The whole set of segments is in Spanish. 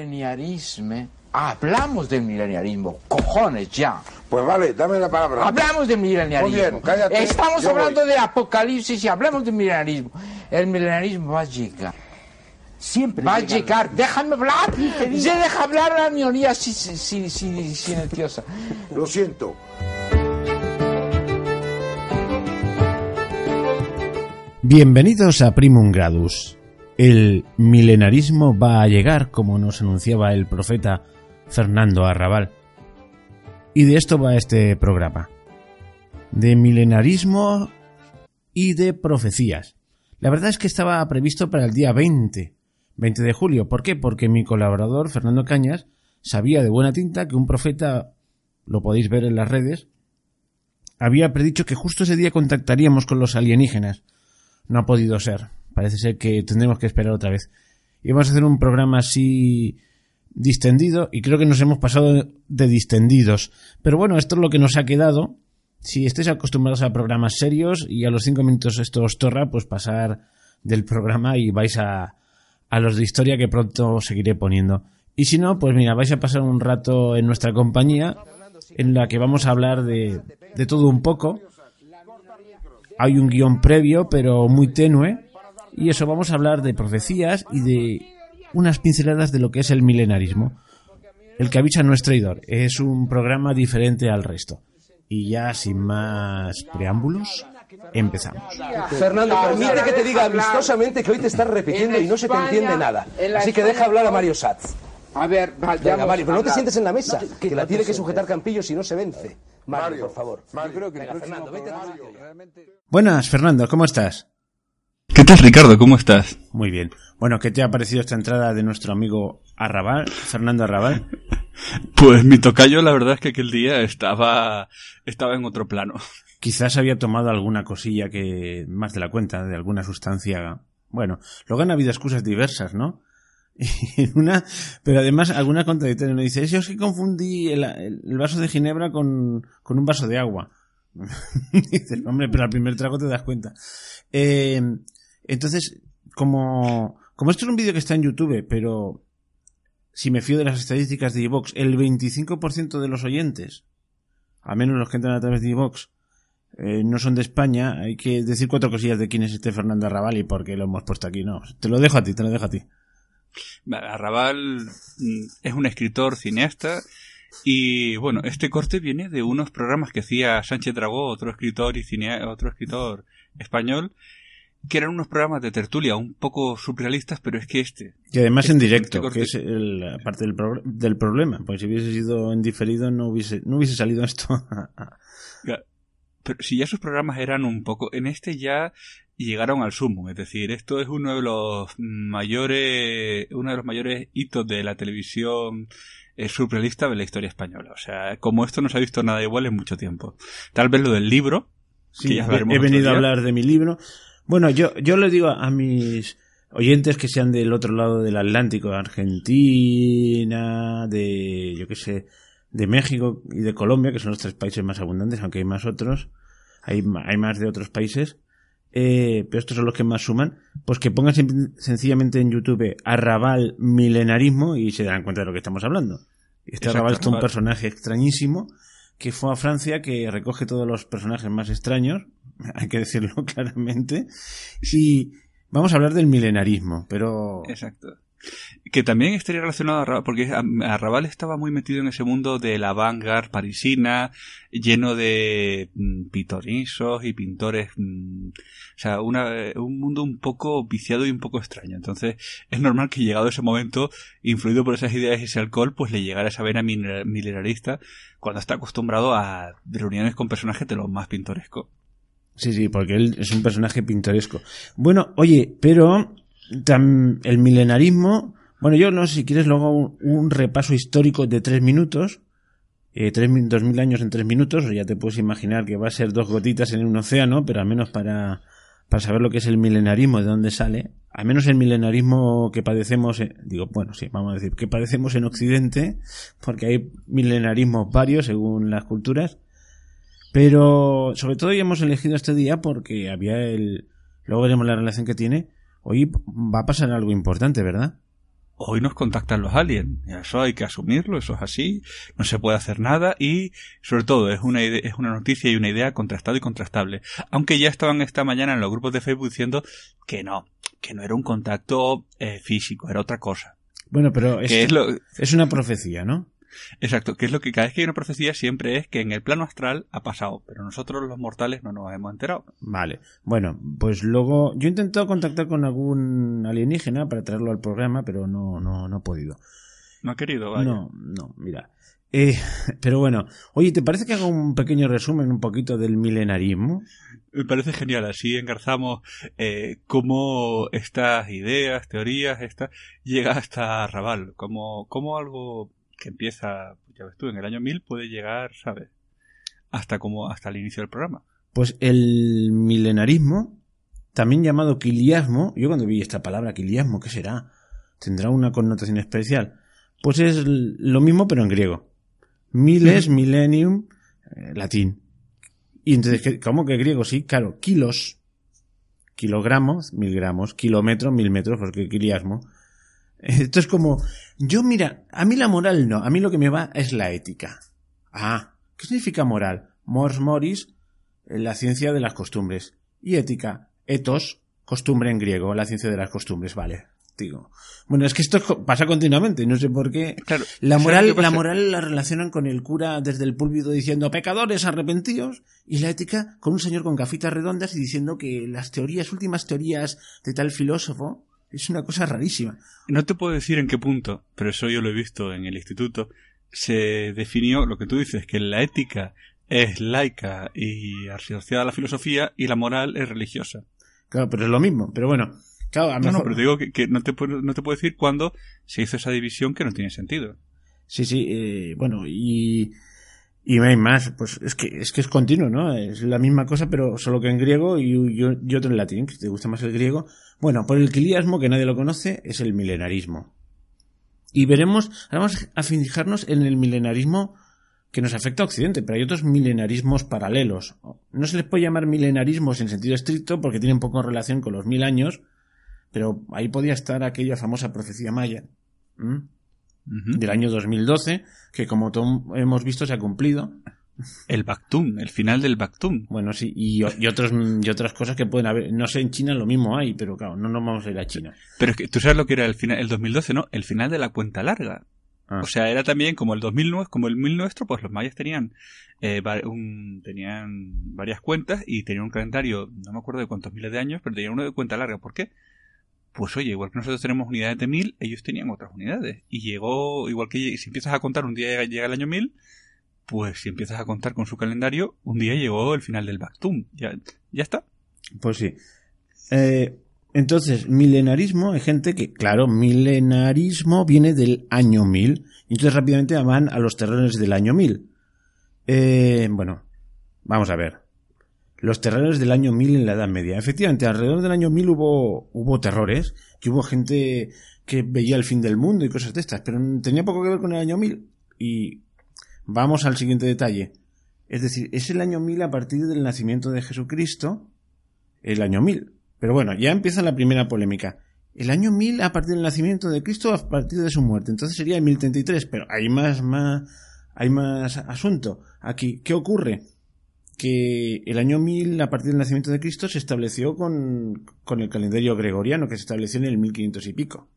Mileniarismo. Hablamos del mileniarismo, cojones ya. Pues vale, dame la palabra. Hablamos del mileniarismo. Muy bien, cállate, Estamos yo hablando voy. de apocalipsis y hablamos del mileniarismo. El mileniarismo va a llegar. Siempre Va a llega llegar. Déjame hablar. Se deja hablar la minoría si- si- si- si- silenciosa. Lo siento. Bienvenidos a Primum Gradus. El milenarismo va a llegar, como nos anunciaba el profeta Fernando Arrabal. Y de esto va este programa. De milenarismo y de profecías. La verdad es que estaba previsto para el día 20, 20 de julio. ¿Por qué? Porque mi colaborador, Fernando Cañas, sabía de buena tinta que un profeta, lo podéis ver en las redes, había predicho que justo ese día contactaríamos con los alienígenas no ha podido ser. Parece ser que tendremos que esperar otra vez. Y vamos a hacer un programa así distendido y creo que nos hemos pasado de distendidos. Pero bueno, esto es lo que nos ha quedado. Si estáis acostumbrados a programas serios y a los cinco minutos esto os torra, pues pasar del programa y vais a, a los de historia que pronto seguiré poniendo. Y si no, pues mira, vais a pasar un rato en nuestra compañía en la que vamos a hablar de, de todo un poco hay un guion previo, pero muy tenue. Y eso, vamos a hablar de profecías y de unas pinceladas de lo que es el milenarismo. El que avisa no es traidor. Es un programa diferente al resto. Y ya sin más preámbulos, empezamos. Fernando, permite que te diga amistosamente que hoy te estás repitiendo y no se te entiende nada. Así que deja hablar a Mario Satz. A ver, Venga, Mario, pero no te sientes en la mesa, que la tiene que sujetar Campillo si no se vence. Mario, Mario, por favor. Mario. Yo creo que Venga, Fernando, vete a Mario, Buenas, Fernando, ¿cómo estás? ¿Qué tal, Ricardo? ¿Cómo estás? Muy bien. Bueno, ¿qué te ha parecido esta entrada de nuestro amigo Arrabal, Fernando Arrabal? Pues mi tocayo, la verdad es que aquel día estaba, estaba en otro plano. Quizás había tomado alguna cosilla que, más de la cuenta, de alguna sustancia. Bueno, luego han habido excusas diversas, ¿no? Y en una, pero además alguna contradictoria. No dice, yo es que confundí el, vaso de ginebra con, con un vaso de agua. Dices, hombre, pero al primer trago te das cuenta. Eh, entonces, como, como esto es un vídeo que está en YouTube, pero si me fío de las estadísticas de iVox, el 25% de los oyentes, al menos los que entran a través de iVox, eh, no son de España, hay que decir cuatro cosillas de quién es este Fernando Arrabal y por qué lo hemos puesto aquí. No, te lo dejo a ti, te lo dejo a ti. Arrabal mm, es un escritor cineasta y bueno, este corte viene de unos programas que hacía Sánchez Dragó, otro escritor y cinea, otro escritor español, que eran unos programas de tertulia un poco surrealistas, pero es que este, Y además en directo, corte- que es el- la parte del, pro- del problema. Pues si hubiese sido en diferido no hubiese, no hubiese salido esto. pero si ya sus programas eran un poco, en este ya llegaron al sumo, es decir, esto es uno de los mayores, uno de los mayores hitos de la televisión eh, surrealista de la historia española. O sea, como esto no se ha visto nada igual en mucho tiempo. Tal vez lo del libro, Sí, que ya he, venido a hablar de mi libro. Bueno, yo, yo le digo a mis oyentes que sean del otro lado del Atlántico, de Argentina, de, yo qué sé, de México y de Colombia, que son los tres países más abundantes, aunque hay más otros, hay, hay más de otros países, eh, pero estos son los que más suman, pues que pongan sencillamente en YouTube Arrabal Milenarismo y se darán cuenta de lo que estamos hablando. Este Exacto, Arrabal es un personaje extrañísimo que fue a Francia, que recoge todos los personajes más extraños, hay que decirlo claramente, y vamos a hablar del milenarismo, pero Exacto. Que también estaría relacionado a Arrabal, porque Arrabal estaba muy metido en ese mundo de la vanguard parisina, lleno de mm, pitonizos y pintores. mm, o sea, una, eh, un mundo un poco viciado y un poco extraño. Entonces, es normal que llegado ese momento, influido por esas ideas y ese alcohol, pues le llegara esa vena milenarista cuando está acostumbrado a reuniones con personajes de los más pintorescos. sí, sí, porque él es un personaje pintoresco. Bueno, oye, pero el milenarismo, bueno, yo no si quieres luego un, repaso histórico de tres minutos, eh, tres, dos mil años en tres minutos, ya te puedes imaginar que va a ser dos gotitas en un océano, pero al menos para, para saber lo que es el milenarismo, de dónde sale, al menos el milenarismo que padecemos, eh, digo, bueno, sí, vamos a decir, que padecemos en Occidente, porque hay milenarismos varios según las culturas, pero sobre todo ya hemos elegido este día porque había el, luego veremos la relación que tiene, hoy va a pasar algo importante, ¿verdad? hoy nos contactan los aliens. Eso hay que asumirlo, eso es así, no se puede hacer nada y sobre todo es una, es una noticia y una idea contrastada y contrastable. Aunque ya estaban esta mañana en los grupos de Facebook diciendo que no, que no era un contacto eh, físico, era otra cosa. Bueno, pero es, es una profecía, ¿no? Exacto, que es lo que cada vez que hay una profecía siempre es que en el plano astral ha pasado, pero nosotros los mortales no nos hemos enterado. Vale, bueno, pues luego yo he intentado contactar con algún alienígena para traerlo al programa, pero no, no, no he podido. No ha querido, vaya. No, no, mira. Eh, pero bueno, oye, ¿te parece que haga un pequeño resumen un poquito del milenarismo? Me parece genial, así engarzamos eh, cómo estas ideas, teorías, esta, llega hasta Raval, como, como algo que empieza, ya ves tú, en el año 1000 puede llegar, ¿sabes? Hasta como hasta el inicio del programa. Pues el milenarismo, también llamado quiliasmo, yo cuando vi esta palabra quiliasmo, ¿qué será? ¿Tendrá una connotación especial? Pues es lo mismo pero en griego. Miles, millennium, eh, latín. Y entonces, ¿cómo que griego? Sí, claro, kilos, kilogramos, mil gramos, kilómetros, mil metros, porque quiliasmo. Esto es como, yo mira, a mí la moral no, a mí lo que me va es la ética. Ah, ¿qué significa moral? Mors moris, eh, la ciencia de las costumbres. Y ética, etos, costumbre en griego, la ciencia de las costumbres, vale. Digo. Bueno, es que esto pasa continuamente, no sé por qué. Claro, la moral, la moral la relacionan con el cura desde el púlpito diciendo pecadores arrepentidos y la ética con un señor con gafitas redondas y diciendo que las teorías, últimas teorías de tal filósofo es una cosa rarísima. No te puedo decir en qué punto, pero eso yo lo he visto en el instituto. Se definió lo que tú dices, que la ética es laica y asociada a la filosofía y la moral es religiosa. Claro, pero es lo mismo. Pero bueno, claro, a No, no, pero te digo que, no, te, no te puedo decir cuándo se hizo esa división que no tiene sentido. Sí, sí, eh, bueno, y y hay más, pues es que es que es continuo, ¿no? Es la misma cosa, pero solo que en griego y, y, otro en latín, que te gusta más el griego. Bueno, por el quiliasmo, que nadie lo conoce, es el milenarismo. Y veremos, ahora vamos a fijarnos en el milenarismo que nos afecta a Occidente, pero hay otros milenarismos paralelos. No se les puede llamar milenarismos en sentido estricto porque tienen poco relación con los mil años, pero ahí podía estar aquella famosa profecía maya del año 2012, que como hemos visto se ha cumplido. El Bactum, el final del Bactum. Bueno, sí, y, otros, y otras cosas que pueden haber. No sé, en China lo mismo hay, pero claro, no nos vamos a ir a China. Pero es que tú sabes lo que era el final, el 2012, ¿no? El final de la cuenta larga. Ah. O sea, era también como el 2009, como el mil nuestro, pues los mayas tenían, eh, un, tenían varias cuentas y tenían un calendario, no me acuerdo de cuántos miles de años, pero tenían uno de cuenta larga. ¿Por qué? Pues oye, igual que nosotros tenemos unidades de mil, ellos tenían otras unidades. Y llegó, igual que si empiezas a contar un día llega el año mil, pues si empiezas a contar con su calendario, un día llegó el final del Bactum. Ya, ya está. Pues sí. Eh, entonces, milenarismo, hay gente que, claro, milenarismo viene del año mil. Y entonces rápidamente van a los terrenos del año mil. Eh, bueno, vamos a ver los terrores del año 1000 en la Edad Media. Efectivamente, alrededor del año 1000 hubo, hubo terrores, que hubo gente que veía el fin del mundo y cosas de estas, pero tenía poco que ver con el año 1000. Y vamos al siguiente detalle. Es decir, es el año 1000 a partir del nacimiento de Jesucristo, el año 1000. Pero bueno, ya empieza la primera polémica. El año 1000 a partir del nacimiento de Cristo a partir de su muerte. Entonces sería el 1033, pero hay más, más, hay más asunto. Aquí, ¿qué ocurre? Que el año 1000, a partir del nacimiento de Cristo, se estableció con, con el calendario gregoriano, que se estableció en el 1500 y pico.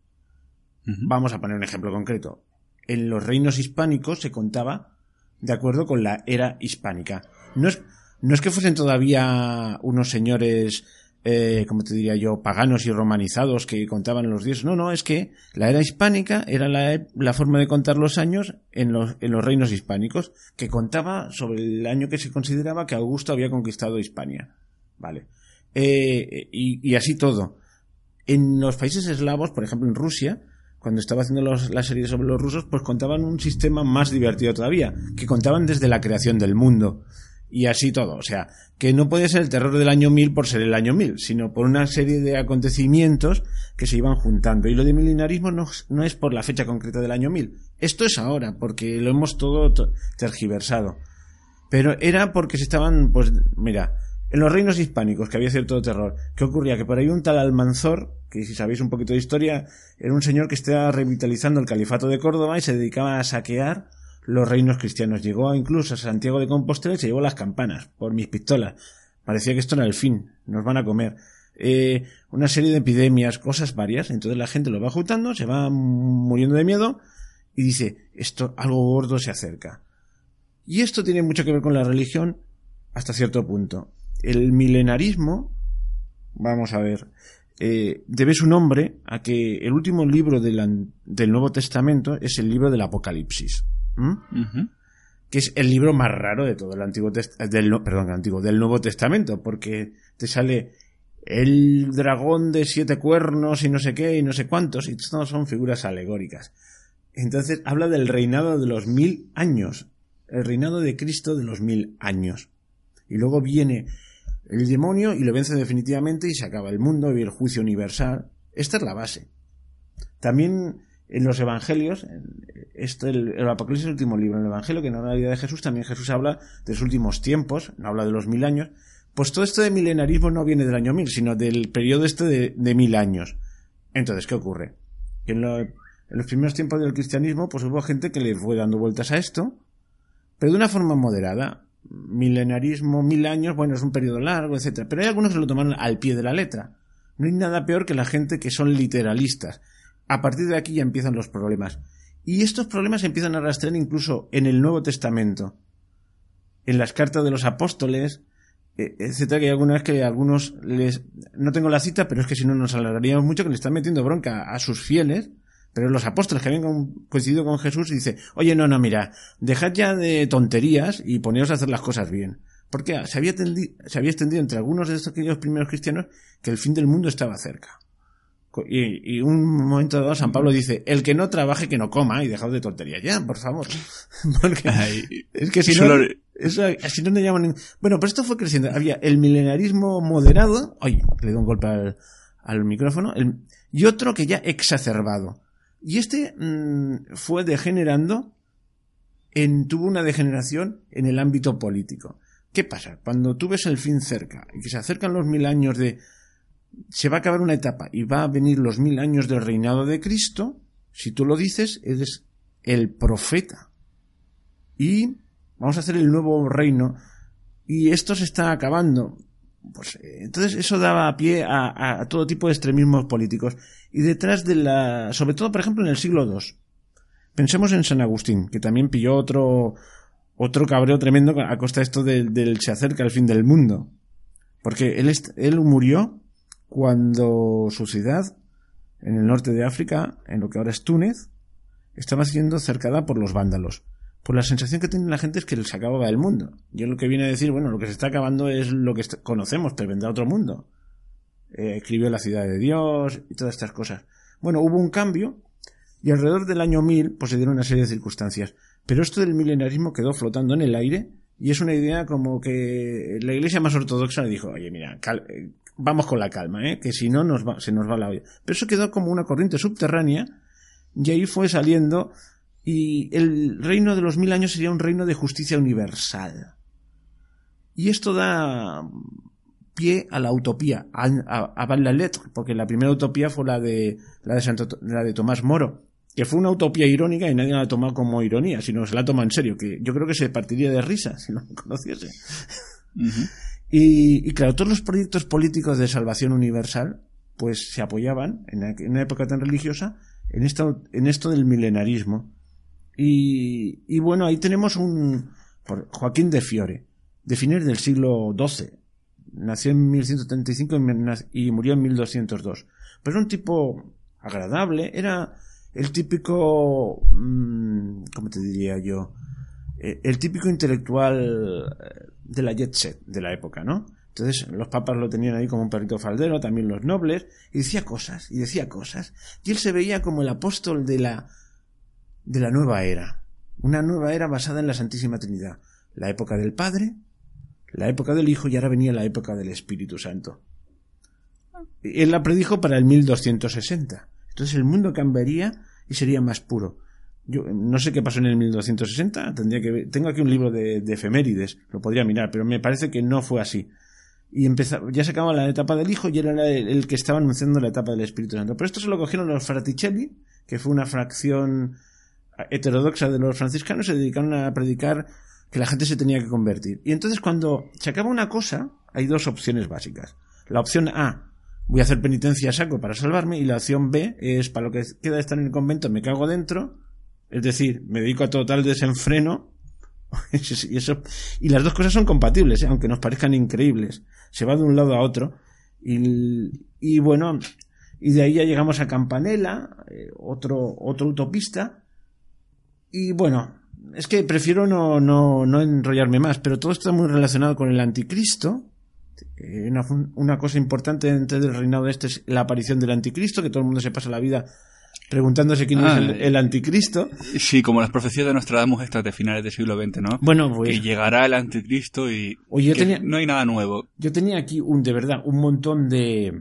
Vamos a poner un ejemplo concreto. En los reinos hispánicos se contaba de acuerdo con la era hispánica. No es, no es que fuesen todavía unos señores eh, como te diría yo, paganos y romanizados que contaban los dioses. No, no, es que la era hispánica era la, la forma de contar los años en los, en los reinos hispánicos, que contaba sobre el año que se consideraba que Augusto había conquistado Hispania. Vale. Eh, y, y, así todo. En los países eslavos, por ejemplo en Rusia, cuando estaba haciendo los, la serie sobre los rusos, pues contaban un sistema más divertido todavía, que contaban desde la creación del mundo y así todo. O sea, que no puede ser el terror del año 1000 por ser el año 1000, sino por una serie de acontecimientos que se iban juntando. Y lo de milenarismo no, no es por la fecha concreta del año 1000. Esto es ahora, porque lo hemos todo tergiversado. Pero era porque se estaban, pues, mira, En los reinos hispánicos, que había cierto terror, ¿qué ocurría? Que por ahí un tal Almanzor, que si sabéis un poquito de historia, era un señor que estaba revitalizando el califato de Córdoba y se dedicaba a saquear los reinos cristianos. Llegó incluso a Santiago de Compostela y se llevó las campanas por mis pistolas. Parecía que esto era el fin, nos van a comer. Eh, una serie de epidemias, cosas varias. Entonces la gente lo va juntando, se va muriendo de miedo y dice, esto, algo gordo se acerca. Y esto tiene mucho que ver con la religión hasta cierto punto el milenarismo, vamos a ver, eh, debe su nombre a que el último libro del, Nuevo Testamento es el libro del Apocalipsis. Que es el libro más raro de todo el Antiguo del, perdón, antiguo, del Nuevo Testamento, porque te sale el dragón de siete cuernos y no sé qué y no sé cuántos, y todos son figuras alegóricas. Entonces habla del reinado de los mil años, el reinado de Cristo de los mil años. Y luego viene el demonio y lo vence definitivamente y se acaba el mundo y el juicio universal. Esta es la base. También en los evangelios, este, el, el, Apocalipsis es el último libro, en el evangelio que no habla de la vida de Jesús, también Jesús habla de los últimos tiempos, no habla de los mil años. Pues todo esto de milenarismo no viene del año mil, sino del periodo este de, mil años. Entonces, ¿qué ocurre? en, en los primeros tiempos del cristianismo, pues hubo gente que le fue dando vueltas a esto, pero de una forma moderada milenarismo, mil años, bueno, es un periodo largo, etcétera. Pero hay algunos que lo toman al pie de la letra. No hay nada peor que la gente que son literalistas. A partir de aquí ya empiezan los problemas. Y estos problemas empiezan a rastrear incluso en el Nuevo Testamento, en las cartas de los apóstoles, etcétera, que hay algunas que algunos les no tengo la cita, pero es que si no nos alargaríamos mucho que le están metiendo bronca a sus fieles pero los apóstoles que habían coincidido con Jesús dice, oye, no, no, mira, dejad ya de tonterías y poneos a hacer las cosas bien. Porque se había, se había extendido entre algunos de estos aquellos primeros cristianos que el fin del mundo estaba cerca. Y, y, un momento dado San Pablo dice, el que no trabaje que no coma y dejad de tonterías ya, por favor. Porque es que si no, eso, si no llaman... Bueno, pero esto fue creciendo. Había el milenarismo moderado, oye, le doy un golpe al, al micrófono, el, y otro que ya exacerbado. Y este mm, fue degenerando, en, tuvo una degeneración en el ámbito político. ¿Qué pasa? Cuando tú ves el fin cerca y que se acercan los mil años de... Se va a acabar una etapa y va a venir los mil años del reinado de Cristo, si tú lo dices, eres el profeta. Y vamos a hacer el nuevo reino. Y esto se está acabando. Pues, eh, entonces eso daba pie a, todo tipo de extremismos políticos. Y detrás de la... sobre todo, por ejemplo, en el siglo II. Pensemos en San Agustín, que también pilló otro, otro cabreo tremendo a costa de esto del, se acerca el fin del mundo. Porque él, él murió cuando su ciudad, en el norte de África, en lo que ahora es Túnez, estaba siendo cercada por los vándalos. Pues la sensación que tiene la gente es que se acababa el mundo. Yo lo que viene a decir, bueno, lo que se está acabando es lo que conocemos, pero vendrá otro mundo. Eh, escribió La ciudad de Dios y todas estas cosas. Bueno, hubo un cambio y alrededor del año 1000 pues se dieron una serie de circunstancias. Pero esto del milenarismo quedó flotando en el aire y es una idea como que la iglesia más ortodoxa le dijo, oye, mira, eh, vamos con la calma, ¿eh? que si no nos se nos va la olla. Pero eso quedó como una corriente subterránea y ahí fue saliendo y el reino de los mil años sería un reino de justicia universal. Y esto da pie a la utopía, a, a, la letra, porque la primera utopía fue la de, la de, la de Tomás Moro, que fue una utopía irónica y nadie la ha tomado como ironía, sino se la toma en serio, que yo creo que se partiría de risa si no conociese. Y, claro, todos los proyectos políticos de salvación universal, pues se apoyaban, en, una época tan religiosa, en esto, en esto del milenarismo. Y, y bueno, ahí tenemos un por Joaquín de Fiore, de fines del siglo XII. Nació en 1135 y murió en 1202. Pero era un tipo agradable, era el típico, mm, ¿cómo te diría yo? Eh, el típico intelectual eh, de la jet set de la época, ¿no? Entonces los papas lo tenían ahí como un perrito faldero, también los nobles, y decía cosas, y decía cosas. Y él se veía como el apóstol de la de la nueva era. Una nueva era basada en la Santísima Trinidad. La época del Padre, la época del Hijo y ahora venía la época del Espíritu Santo. Él la predijo para el 1260. Entonces el mundo cambiaría y sería más puro. Yo no sé qué pasó en el 1260, tendría que tengo aquí un libro de, efemérides, lo podría mirar, pero me parece que no fue así. y empezaba, ya se acababa la etapa del Hijo y era el, el, que estaba anunciando la etapa del Espíritu Santo. Pero esto se lo cogieron los Fraticelli, que fue una fracción heterodoxa de los franciscanos, se dedicaron a predicar que la gente se tenía que convertir. Y entonces cuando se acaba una cosa, hay dos opciones básicas. La opción A, voy a hacer penitencia a saco para salvarme, y la opción B es para lo que queda de estar en el convento, me cago dentro, es decir, me dedico a total desenfreno, y, eso, y las dos cosas son compatibles, ¿eh? aunque nos parezcan increíbles. Se va de un lado a otro, y, bueno, y de ahí ya llegamos a Campanella, eh, otro, otro utopista, y bueno, es que prefiero no, no, no enrollarme más, pero todo está muy relacionado con el anticristo. Eh, una, una, cosa importante dentro del reinado de este es la aparición del anticristo, que todo el mundo se pasa la vida preguntándose quién Ah, es el, el anticristo. Sí, como las profecías de Nostradamus estas de finales del siglo XX, ¿no? Bueno, pues Que llegará el anticristo y Oye, yo que tenía- no hay nada nuevo. yo tenía aquí un de verdad un montón de,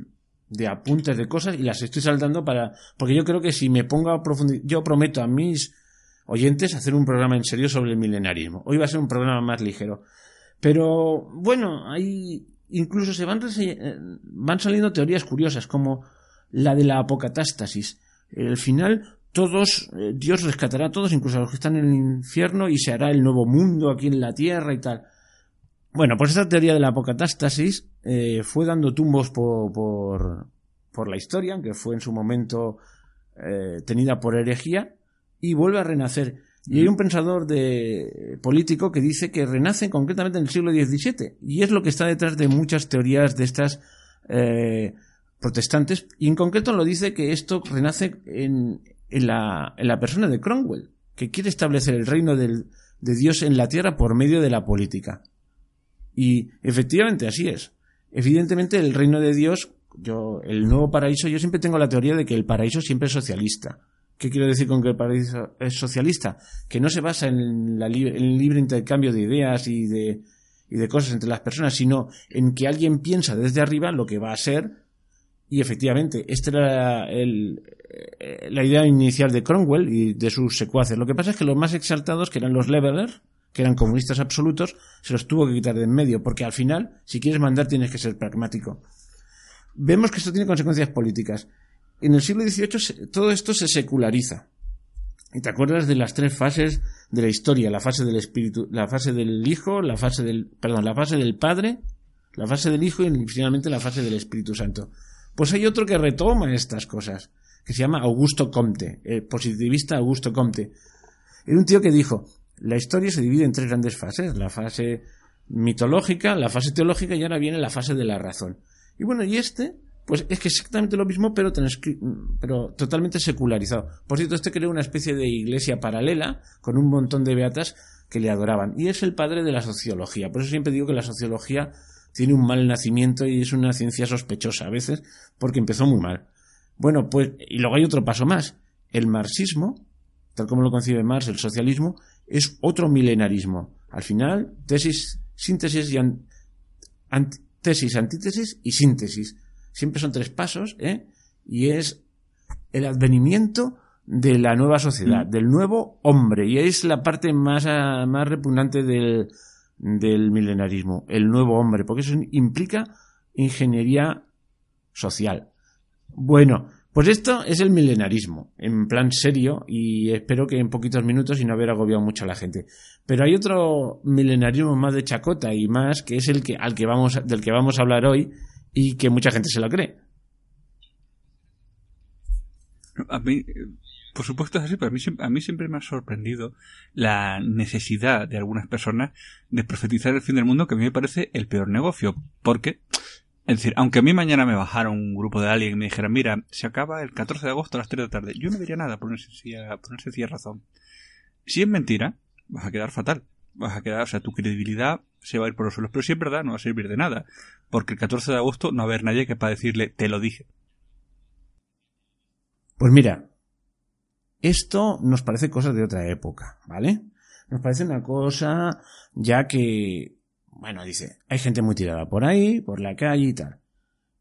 de apuntes de cosas y las estoy saltando para porque yo creo que si me pongo a profundizar, yo prometo a mis oyentes hacer un programa en serio sobre el milenarismo. Hoy va a ser un programa más ligero. Pero bueno, hay incluso se van eh, van saliendo teorías curiosas como la de la apocatástasis. Al final todos eh, Dios rescatará a todos, incluso a los que están en el infierno y se hará el nuevo mundo aquí en la tierra y tal. Bueno, pues esta teoría de la apocatástasis eh, fue dando tumbos por, por, por la historia, aunque fue en su momento eh, tenida por herejía, y vuelve a renacer. Y hay un pensador de, político que dice que renace concretamente en el siglo XVII, y es lo que está detrás de muchas teorías de estas protestantes, y en concreto lo dice que esto renace en, en, la, en la persona de Cromwell, que quiere establecer el reino de Dios en la tierra por medio de la política. Y efectivamente así es. Evidentemente el reino de Dios, yo, el nuevo paraíso, yo siempre tengo la teoría de que el paraíso siempre es socialista. ¿Qué quiero decir con que el paraíso es socialista? Que no se basa en, la el libre intercambio de ideas y de, y de cosas entre las personas, sino en que alguien piensa desde arriba lo que va a ser. Y efectivamente, esta era el- eh, la idea inicial de Cromwell y de sus secuaces. Lo que pasa es que los más exaltados, que eran los Leveler, que eran comunistas absolutos, se los tuvo que quitar de en medio, porque al final, si quieres mandar, tienes que ser pragmático. Vemos que esto tiene consecuencias políticas. En el siglo XVIII todo esto se seculariza. Y te acuerdas de las tres fases de la historia, la fase del espíritu, la fase del hijo, la fase del, perdón, la fase del padre, la fase del hijo y finalmente la fase del Espíritu Santo. Pues hay otro que retoma estas cosas, que se llama Augusto Comte, el positivista Augusto Comte. Era un tío que dijo, la historia se divide en tres grandes fases, la fase mitológica, la fase teológica y ahora viene la fase de la razón. Y bueno, y este, pues es que exactamente lo mismo, pero, pero totalmente secularizado. Por cierto, este creó una especie de iglesia paralela con un montón de beatas que le adoraban. Y es el padre de la sociología. Por eso siempre digo que la sociología tiene un mal nacimiento y es una ciencia sospechosa a veces, porque empezó muy mal. Bueno, pues, y luego hay otro paso más. El marxismo, tal como lo concibe Marx, el socialismo, es otro milenarismo. Al final, tesis, síntesis y an- ant- tesis, antítesis y síntesis. Siempre son tres pasos, ¿eh? Y es el advenimiento de la nueva sociedad, del nuevo hombre. Y es la parte más, ah, más repugnante del, del milenarismo, el nuevo hombre, porque eso implica ingeniería social. Bueno, pues esto es el milenarismo, en plan serio, y espero que en poquitos minutos y no haber agobiado mucho a la gente. Pero hay otro milenarismo más de chacota y más, que es el que, al que vamos, del que vamos a hablar hoy, y que mucha gente se lo cree. A mí, por supuesto es así, pero a mí, siempre- a mí siempre me ha sorprendido la necesidad de algunas personas de profetizar el fin del mundo, que a mí me parece el peor negocio. Porque, es decir, aunque a mí mañana me bajara un grupo de alguien y me dijeran, mira, se acaba el 14 de agosto a las 3 de la tarde, yo no diría nada por una sencilla, por una razón. Si es mentira, vas a quedar fatal. Vas a quedar, o sea, tu credibilidad se va a ir por los suelos. Pero si es verdad, no va a servir de nada. Porque el 14 de agosto no va a haber nadie que para decirle, te lo dije. Pues mira, esto nos parece cosas de otra época, ¿vale? Nos parece una cosa ya que, bueno, dice, hay gente muy tirada por ahí, por la calle y tal.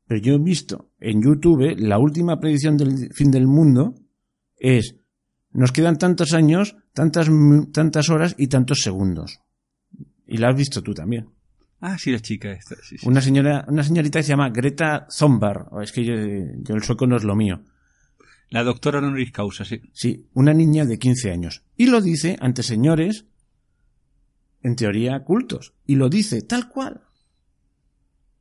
Pero yo he visto en YouTube la última predicción del fin del mundo es, nos quedan tantos años, tantas, tantas horas y tantos segundos. Y la has visto tú también. Ah, sí, la chica esta. Sí, sí. Una señora, una señorita que se llama Greta Thunberg. Es que yo, yo el sueco no es lo mío. La doctora honoris causa, sí. Sí, una niña de 15 años. Y lo dice ante señores, en teoría, cultos. Y lo dice tal cual.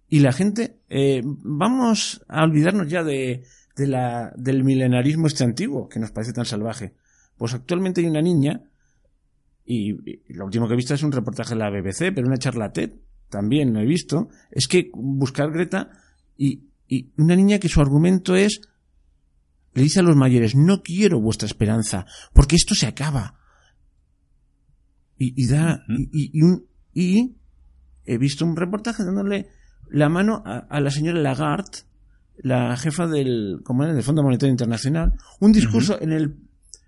Y la gente, eh, vamos a olvidarnos ya de, de la, del milenarismo este antiguo, que nos parece tan salvaje. Pues actualmente hay una niña, y, lo último que he visto es un reportaje de la BBC, pero una charla TED, también lo he visto, es que buscar Greta, y, y una niña que su argumento es, le dice a los mayores, no quiero vuestra esperanza, porque esto se acaba. Y, y da, y, y un, y he visto un reportaje dándole la mano a, a la señora Lagarde, la jefa del, como era, del Fondo Monetario Internacional, un discurso en el,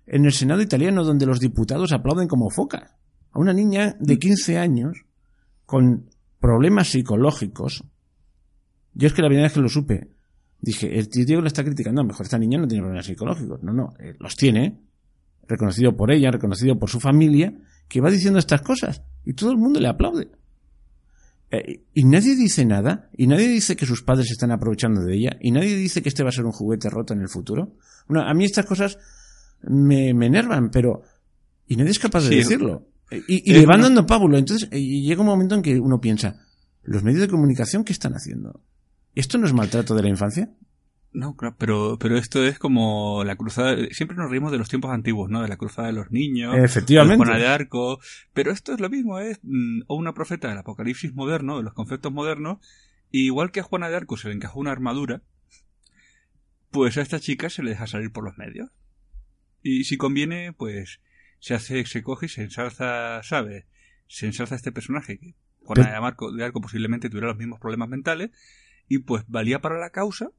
en el Senado italiano donde los diputados aplauden como focas. A una niña de 15 años con problemas psicológicos. Yo es que la primera vez que lo supe, dije, el tío Diego le está criticando, a lo mejor esta niña no tiene problemas psicológicos. No, no, eh, los tiene, reconocido por ella, reconocido por su familia, que va diciendo estas cosas. Y todo el mundo le aplaude. Eh, y nadie dice nada, y nadie dice que sus padres se están aprovechando de ella, y nadie dice que este va a ser un juguete roto en el futuro. Bueno, a mí estas cosas me, me enervan, pero... Y nadie es capaz de Sí, decirlo. Y, le van dando pábulo. Entonces, y llega un momento en que uno piensa, ¿los medios de comunicación qué están haciendo? ¿Esto no es maltrato de la infancia? No, claro, pero, pero esto es como la cruzada. Siempre nos reímos de los tiempos antiguos, ¿no? De la cruzada de los niños. Efectivamente. Juana de Arco. Pero esto es lo mismo, es mm, o una profeta del apocalipsis moderno, de los conceptos modernos. y igual que a Juana de Arco se le encajó una armadura, pues a esta chica se le deja salir por los medios. Y si conviene, pues se hace, se coge y se ensalza, ¿sabes? Se ensalza este personaje que Juana de Arco, de Arco posiblemente tuviera los mismos problemas mentales y pues valía para la causa,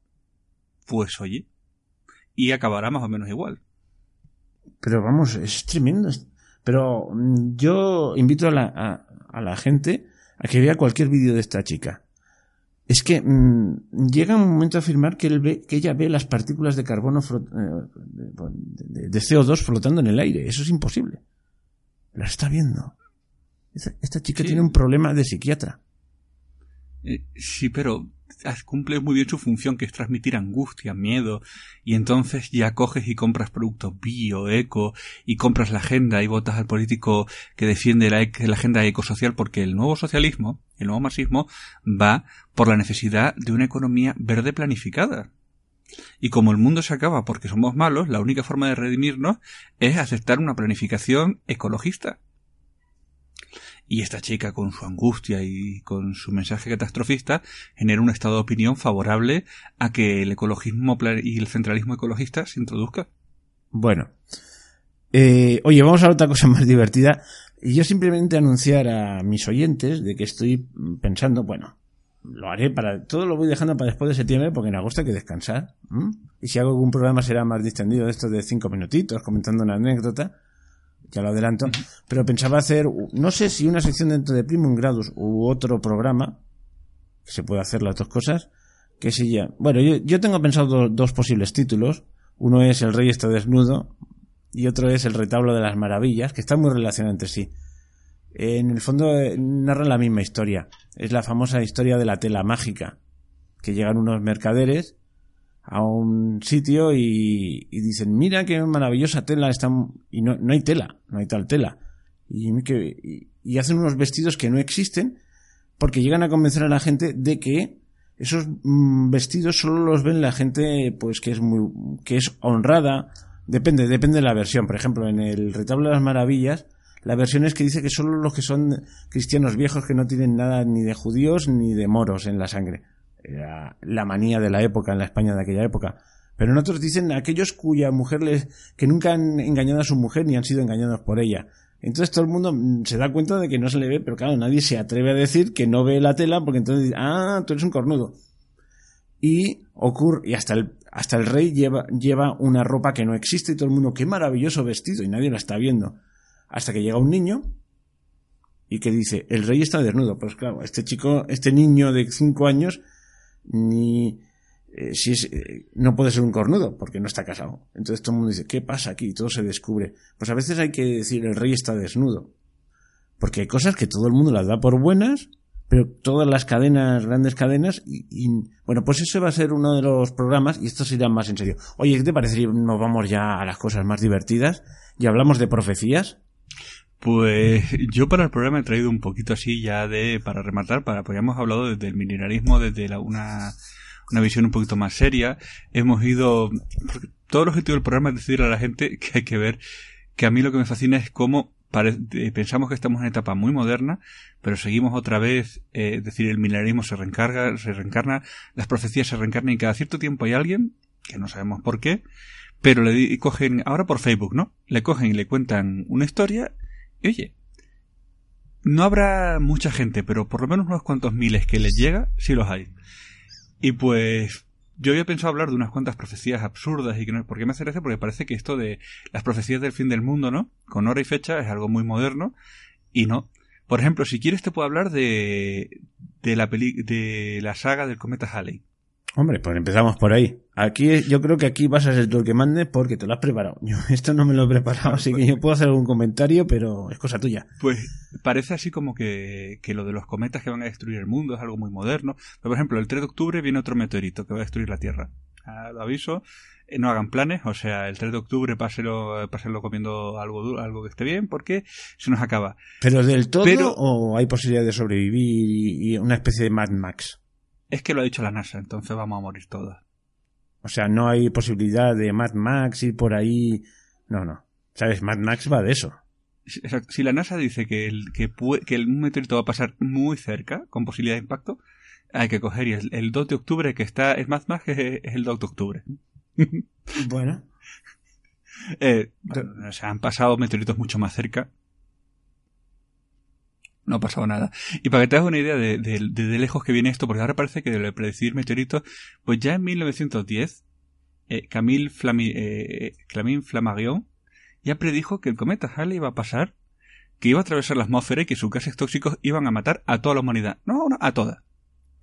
pues oye, y acabará más o menos igual. Pero vamos, es tremendo. Pero mm, yo invito a la, a, a la gente a que vea cualquier vídeo de esta chica. Es que mm, llega un momento a afirmar que, él ve, que ella ve las partículas de carbono frot- eh, de, de- de CO2 flotando en el aire. Eso es imposible. Las está viendo. Esta, esta chica Sí. tiene un problema de psiquiatra. Eh, sí, pero haz- cumple muy bien su función, que es transmitir angustia, miedo, y entonces ya coges y compras productos bio, eco, y compras la agenda y votas al político que defiende la, la agenda ecosocial, porque el nuevo socialismo, el nuevo marxismo, va por la necesidad de una economía verde planificada. Y como el mundo se acaba porque somos malos, la única forma de redimirnos es aceptar una planificación ecologista. Y esta chica, con su angustia y con su mensaje catastrofista, genera un estado de opinión favorable a que el ecologismo y el centralismo ecologista se introduzca. Bueno. Eh, oye, vamos a otra cosa más divertida. Y yo simplemente anunciar a mis oyentes de que estoy pensando, bueno, lo haré para, todo lo voy dejando para después de septiembre porque en agosto hay que descansar. Y si hago algún programa será más distendido, de estos de cinco minutitos, comentando una anécdota. Ya lo adelanto. Pero pensaba hacer, no sé si una sección dentro de Primum Gradus u otro programa, que se puede hacer las dos cosas, que si ya, bueno, yo, yo tengo pensado do- dos posibles títulos. Uno es El Rey está desnudo y otro es El retablo de las maravillas, que están muy relacionados entre sí. En el fondo eh, narran la misma historia. Es la famosa historia de la tela mágica, que llegan unos mercaderes a un sitio y, y dicen, mira qué maravillosa tela está... Y no, no hay tela, no hay tal tela. Y, y- y hacen unos vestidos que no existen porque llegan a convencer a la gente de que esos mm, vestidos solo los ven la gente pues que es muy que es honrada. Depende depende de la versión. Por ejemplo en el retablo de las maravillas la versión es que dice que solo los que son cristianos viejos que no tienen nada ni de judíos ni de moros en la sangre era la manía de la época en la España de aquella época pero en otros dicen aquellos cuya mujer les que nunca han engañado a su mujer ni han sido engañados por ella entonces todo el mundo mm, se da cuenta de que no se le ve, pero claro, nadie se atreve a decir que no ve la tela porque entonces ah, tú eres un cornudo. Y ocurre, y hasta el, hasta el rey lleva, lleva una ropa que no existe y todo el mundo, qué maravilloso vestido, y nadie la está viendo. Hasta que llega un niño y que dice, el rey está desnudo. Pues claro, este chico, este niño de cinco años, ni, eh, si es, eh, no puede ser un cornudo porque no está casado. Entonces todo el mundo dice, ¿qué pasa aquí? Y todo se descubre. Pues a veces hay que decir, el rey está desnudo. Porque hay cosas que todo el mundo las da por buenas, pero todas las cadenas, grandes cadenas, y, bueno, pues ese va a ser uno de los programas y estos irán más en serio. Oye, ¿qué te parece si nos vamos ya a las cosas más divertidas y hablamos de profecías? Pues yo para el programa he traído un poquito así ya de, para rematar, para, pues ya hemos hablado desde el milenarismo, desde la, una, una visión un poquito más seria. Hemos ido, todo el objetivo del programa es decirle a la gente que hay que ver que a mí lo que me fascina es cómo pensamos que estamos en una etapa muy moderna, pero seguimos otra vez, eh, es decir, el milenarismo se reencarga, se reencarna, las profecías se reencarnan y cada cierto tiempo hay alguien, que no sabemos por qué, pero le cogen, ahora por Facebook, ¿no? Le cogen y le cuentan una historia y oye, no habrá mucha gente, pero por lo menos unos cuantos miles que les llega, sí los hay. Y pues yo había pensado hablar de unas cuantas profecías absurdas y que no, ¿por qué me hace gracia? Porque parece que esto de las profecías del fin del mundo, ¿no? Con hora y fecha es algo muy moderno y no. Por ejemplo, si quieres te puedo hablar de, de la peli, de la saga del cometa Halley. Hombre, pues empezamos por ahí. Aquí yo creo que aquí vas a ser tú el que mande porque te lo has preparado. Yo esto no me lo he preparado, así que yo puedo hacer algún comentario, pero es cosa tuya. Pues parece así como que, que lo de los cometas que van a destruir el mundo es algo muy moderno. por ejemplo, el 3 de octubre viene otro meteorito que va a destruir la Tierra. Ah, lo aviso, eh, no hagan planes, o sea, el 3 de octubre páselo, páselo comiendo algo algo que esté bien, porque se nos acaba. ¿Pero del todo o hay posibilidad de sobrevivir y una especie de Mad Max? Es que lo ha dicho la NASA, entonces vamos a morir todos. O sea, no hay posibilidad de Mad Max ir por ahí. No, no. ¿Sabes? Mad Max va de eso. Si la NASA dice que el, que, que el meteorito va a pasar muy cerca, con posibilidad de impacto, hay que coger y el, 2 de octubre que está, es Mad Max, es, el 2 de octubre. bueno. Eh, o sea, han pasado meteoritos mucho más cerca no ha pasado nada. Y para que te hagas una idea de, de, lejos que viene esto, porque ahora parece que de predecir meteoritos, pues ya en 1910, eh, Camille, Flami, eh, Flammarion ya predijo que el cometa Halley iba a pasar, que iba a atravesar la atmósfera y que sus gases tóxicos iban a matar a toda la humanidad. No, no a toda.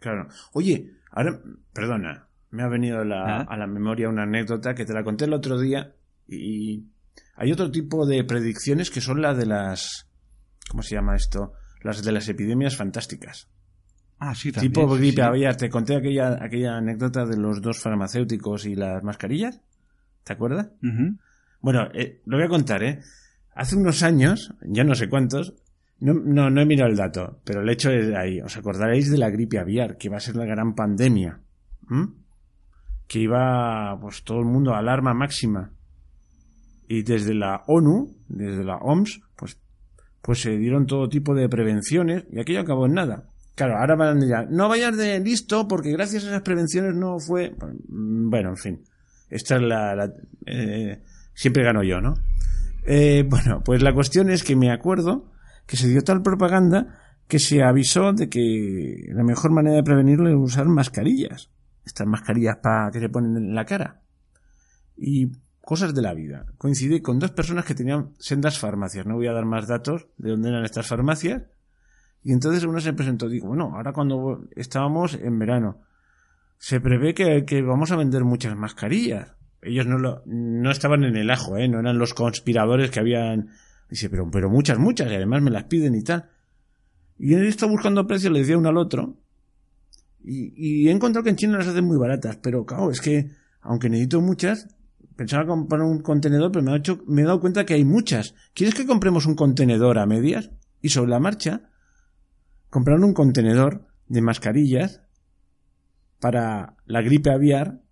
Claro. Oye, ahora, perdona, me ha venido ¿Ah? a la memoria una anécdota que te la conté el otro día y hay otro tipo de predicciones que son las de las... ¿Cómo se llama esto? Las de las epidemias fantásticas. Ah, sí, también. Tipo gripe había, te conté aquella, aquella anécdota de los dos farmacéuticos y las mascarillas. ¿Te acuerdas? Bueno, eh, lo voy a contar, ¿eh? Hace unos años, ya no sé cuántos, no, no, no he mirado el dato, pero el hecho es ahí. ¿Os acordaréis de la gripe aviar, que iba a ser la gran pandemia? Que iba, pues todo el mundo a alarma máxima. Y desde la ONU, desde la OMS, pues pues se dieron todo tipo de prevenciones y aquello acabó en nada. Claro, ahora van a decir, no vayas de listo porque gracias a esas prevenciones no fue... Bueno, en fin, esta es la... Eh, siempre gano yo, ¿no? Eh, bueno, pues la cuestión es que me acuerdo que se dio tal propaganda que se avisó de que la mejor manera de prevenirlo es usar mascarillas. Estas mascarillas para que se ponen en la cara. Y Cosas de la vida. Coincidí con dos personas que tenían sendas farmacias. No voy a dar más datos de dónde eran estas farmacias. Y entonces uno se presentó. Digo, bueno, ahora cuando estábamos en verano, se prevé que, vamos a vender muchas mascarillas. Ellos no, lo, no estaban en el ajo, ¿eh? no eran los conspiradores que habían. Dice, pero, pero muchas, muchas, y además me las piden y tal. Y he estado buscando precios, le decía uno al otro. Y, y he encontrado que en China las hacen muy baratas, pero claro, es que, aunque necesito muchas, pensaba comprar un contenedor, pero me he, hecho, me he dado cuenta que hay muchas. ¿Quieres que compremos un contenedor a medias? Y sobre la marcha, compraron un contenedor de mascarillas para la gripe aviar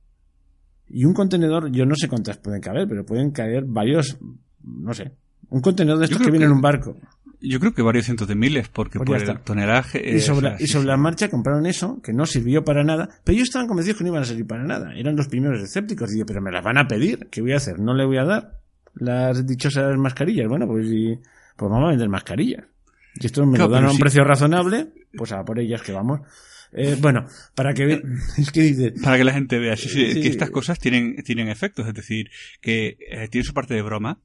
y un contenedor, yo no sé cuántas pueden caber, pero pueden caer varios, no sé, un contenedor de estos que viene en un barco. Yo creo que varios cientos de miles, porque pues por el tonelaje. Y sobre, y sobre la marcha compraron eso, que no sirvió para nada, pero ellos estaban convencidos que no iban a servir para nada. Eran los primeros escépticos. Y pero me las van a pedir, ¿qué voy a hacer? ¿No le voy a dar las dichosas mascarillas? Bueno, pues, pues vamos a vender mascarillas. Y esto me lo dan a un precio razonable, pues a por ellas que vamos. Eh, bueno, para que es que dice, para que la gente vea que estas cosas tienen tienen efectos, es decir, que eh, tiene su parte de broma,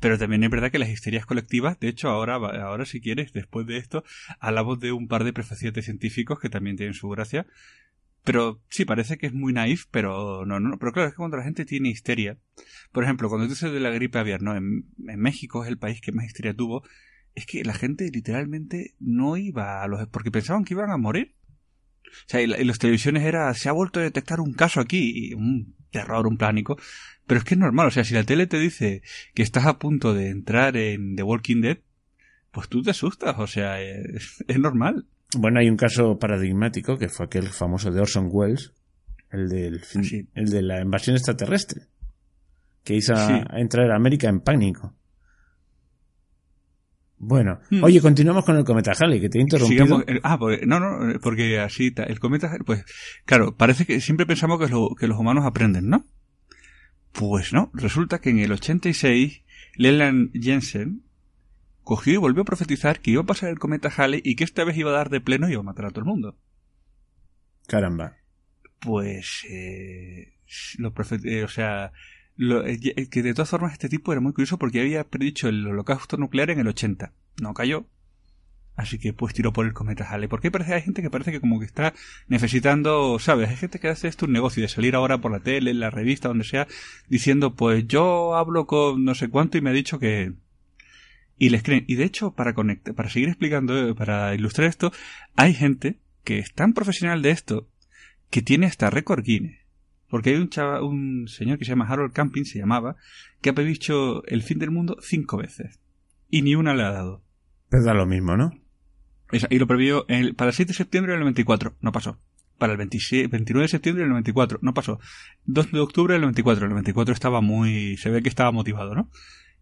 pero también es verdad que las histerias colectivas, de hecho, ahora, ahora si quieres, después de esto, hablamos de un par de de científicos que también tienen su gracia. Pero sí, parece que es muy naif, pero no, no, pero claro, es que cuando la gente tiene histeria, por ejemplo, cuando dices de la gripe aviar, ¿no? En, México es el país que más histeria tuvo, es que la gente literalmente no iba a los... porque pensaban que iban a morir. O sea, en las televisiones era, se ha vuelto a detectar un caso aquí, un terror, un pánico. Pero es que es normal, o sea, si la tele te dice que estás a punto de entrar en The Walking Dead, pues tú te asustas, o sea, es, normal. Bueno, hay un caso paradigmático que fue aquel famoso de Orson Welles, el, del, el de la invasión extraterrestre, que hizo entrar a América en pánico. Bueno, hmm. oye, continuamos con el cometa Halley, que te he interrumpido. Eh, ah, pues, no, no, porque así, el cometa pues, claro, parece que siempre pensamos que, que los humanos aprenden, ¿no? Pues no, resulta que en el 86, Leland Jensen cogió y volvió a profetizar que iba a pasar el cometa Halley y que esta vez iba a dar de pleno y iba a matar a todo el mundo. Caramba. Pues, eh, lo eh, o sea, eh, que de todas formas este tipo era muy curioso porque había predicho el holocausto nuclear en el 80. No cayó. Así que pues tiró por el cometa Halley. Porque parece, hay gente que parece que como que está necesitando, ¿sabes? Hay gente que hace esto un negocio de salir ahora por la tele, en la revista, donde sea, diciendo pues yo hablo con no sé cuánto y me ha dicho que... Y les creen. Y de hecho, para conectar, para seguir explicando, eh, para ilustrar esto, hay gente que es tan profesional de esto que tiene hasta récord Guinness. Porque hay un, chava, un señor que se llama Harold Camping, se llamaba, que ha previsto el fin del mundo cinco veces. Y ni una le ha dado. Pero da lo mismo, ¿no? y lo previó para el 7 de septiembre del 94. No pasó. Para el 29 de septiembre del 94. No pasó. 2 de octubre del 94. El 94 estaba muy... Se ve que estaba motivado, ¿no?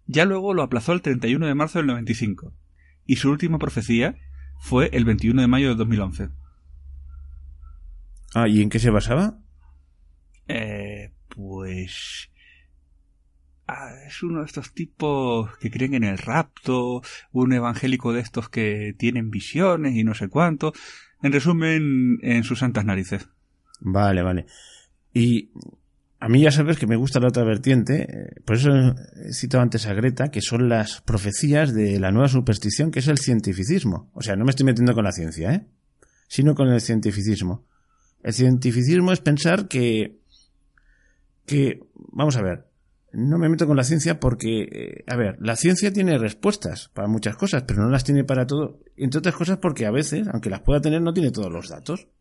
Ya luego lo aplazó el 31 de marzo del 95. Y su última profecía fue el 21 de mayo de 2011. Ah, ¿y en qué se basaba? Eh, pues... Ah, es uno de estos tipos que creen en el rapto, un evangélico de estos que tienen visiones y no sé cuánto. En resumen, en sus santas narices. Vale, vale. Y a mí ya sabes que me gusta la otra vertiente, eh, por eso he citado antes a Greta, que son las profecías de la nueva superstición, que es el cientificismo. O sea, no me estoy metiendo con la ciencia, ¿eh? Sino con el cientificismo. El cientificismo es pensar que que, vamos a ver, no me meto con la ciencia porque, eh, a ver, la ciencia tiene respuestas para muchas cosas, pero no las tiene para todo, entre otras cosas porque a veces, aunque las pueda tener, no tiene todos los datos.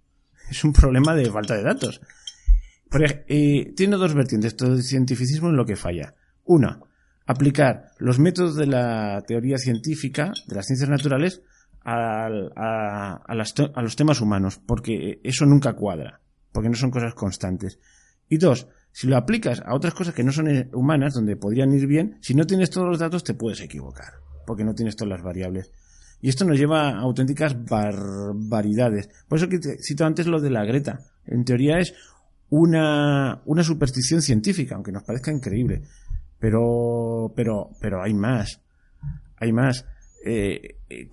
Es un problema de falta de datos. Eh, tiene dos vertientes, todo el cientificismo en lo que falla. Una, aplicar los métodos de la teoría científica, de las ciencias naturales, a, a los temas humanos, porque eso nunca cuadra, porque no son cosas constantes. Y dos, si lo aplicas a otras cosas que no son eh, humanas, donde podrían ir bien, si no tienes todos los datos te puedes equivocar, porque no tienes todas las variables. Y esto nos lleva a auténticas barbaridades. Por eso que te cito antes lo de la Greta. En teoría es una, una superstición científica, aunque nos parezca increíble. Pero, pero, pero hay más. Hay más. Eh, eh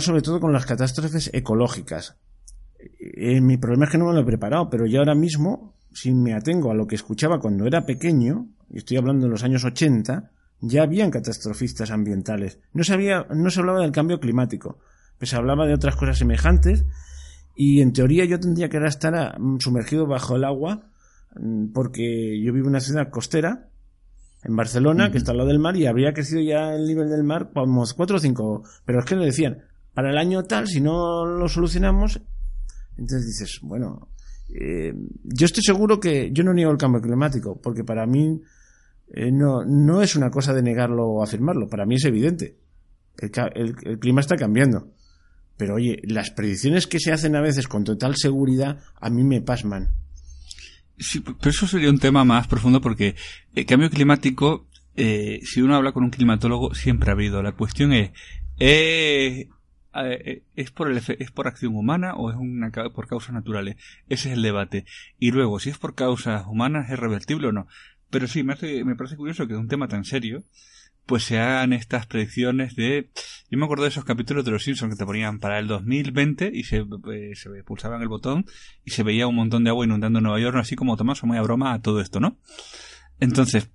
sobre todo con las catástrofes ecológicas. Eh, mi problema es que no me lo he preparado, pero ya ahora mismo si me atengo a lo que escuchaba cuando era pequeño, y estoy hablando de los años 80, ya habían catastrofistas ambientales. No se, no se hablaba del cambio climático, pues se hablaba de otras cosas semejantes, y en teoría yo tendría que estar mm, sumergido bajo el agua, mm, porque yo vivo en una ciudad costera, en Barcelona, que está al lado del mar, y habría crecido ya el nivel del mar como 4 o 5. Pero es que le decían, para el año tal, si no lo solucionamos, entonces dices, bueno, eh, yo estoy seguro que yo no niego el cambio climático, porque para mí eh, no, no es una cosa de negarlo o afirmarlo, para mí es evidente. El, el, clima está cambiando. Pero oye, las predicciones que se hacen a veces con total seguridad a mí me pasman. Sí, pero eso sería un tema más profundo porque el cambio climático, eh, si uno habla con un climatólogo, siempre ha habido. La cuestión es, eh, ¿es por, el, ¿es por acción humana o es una, por causas naturales? Ese es el debate. Y luego, si es por causas humanas, ¿es revertible o no? Pero sí, me, parece curioso que de un tema tan serio, pues se hagan estas predicciones de... Yo me acuerdo de esos capítulos de los Simpsons que te ponían para el 2020 y se, eh, se pulsaban el botón y se veía un montón de agua inundando Nueva York, así como Tomás, muy a broma a todo esto, ¿no? Entonces,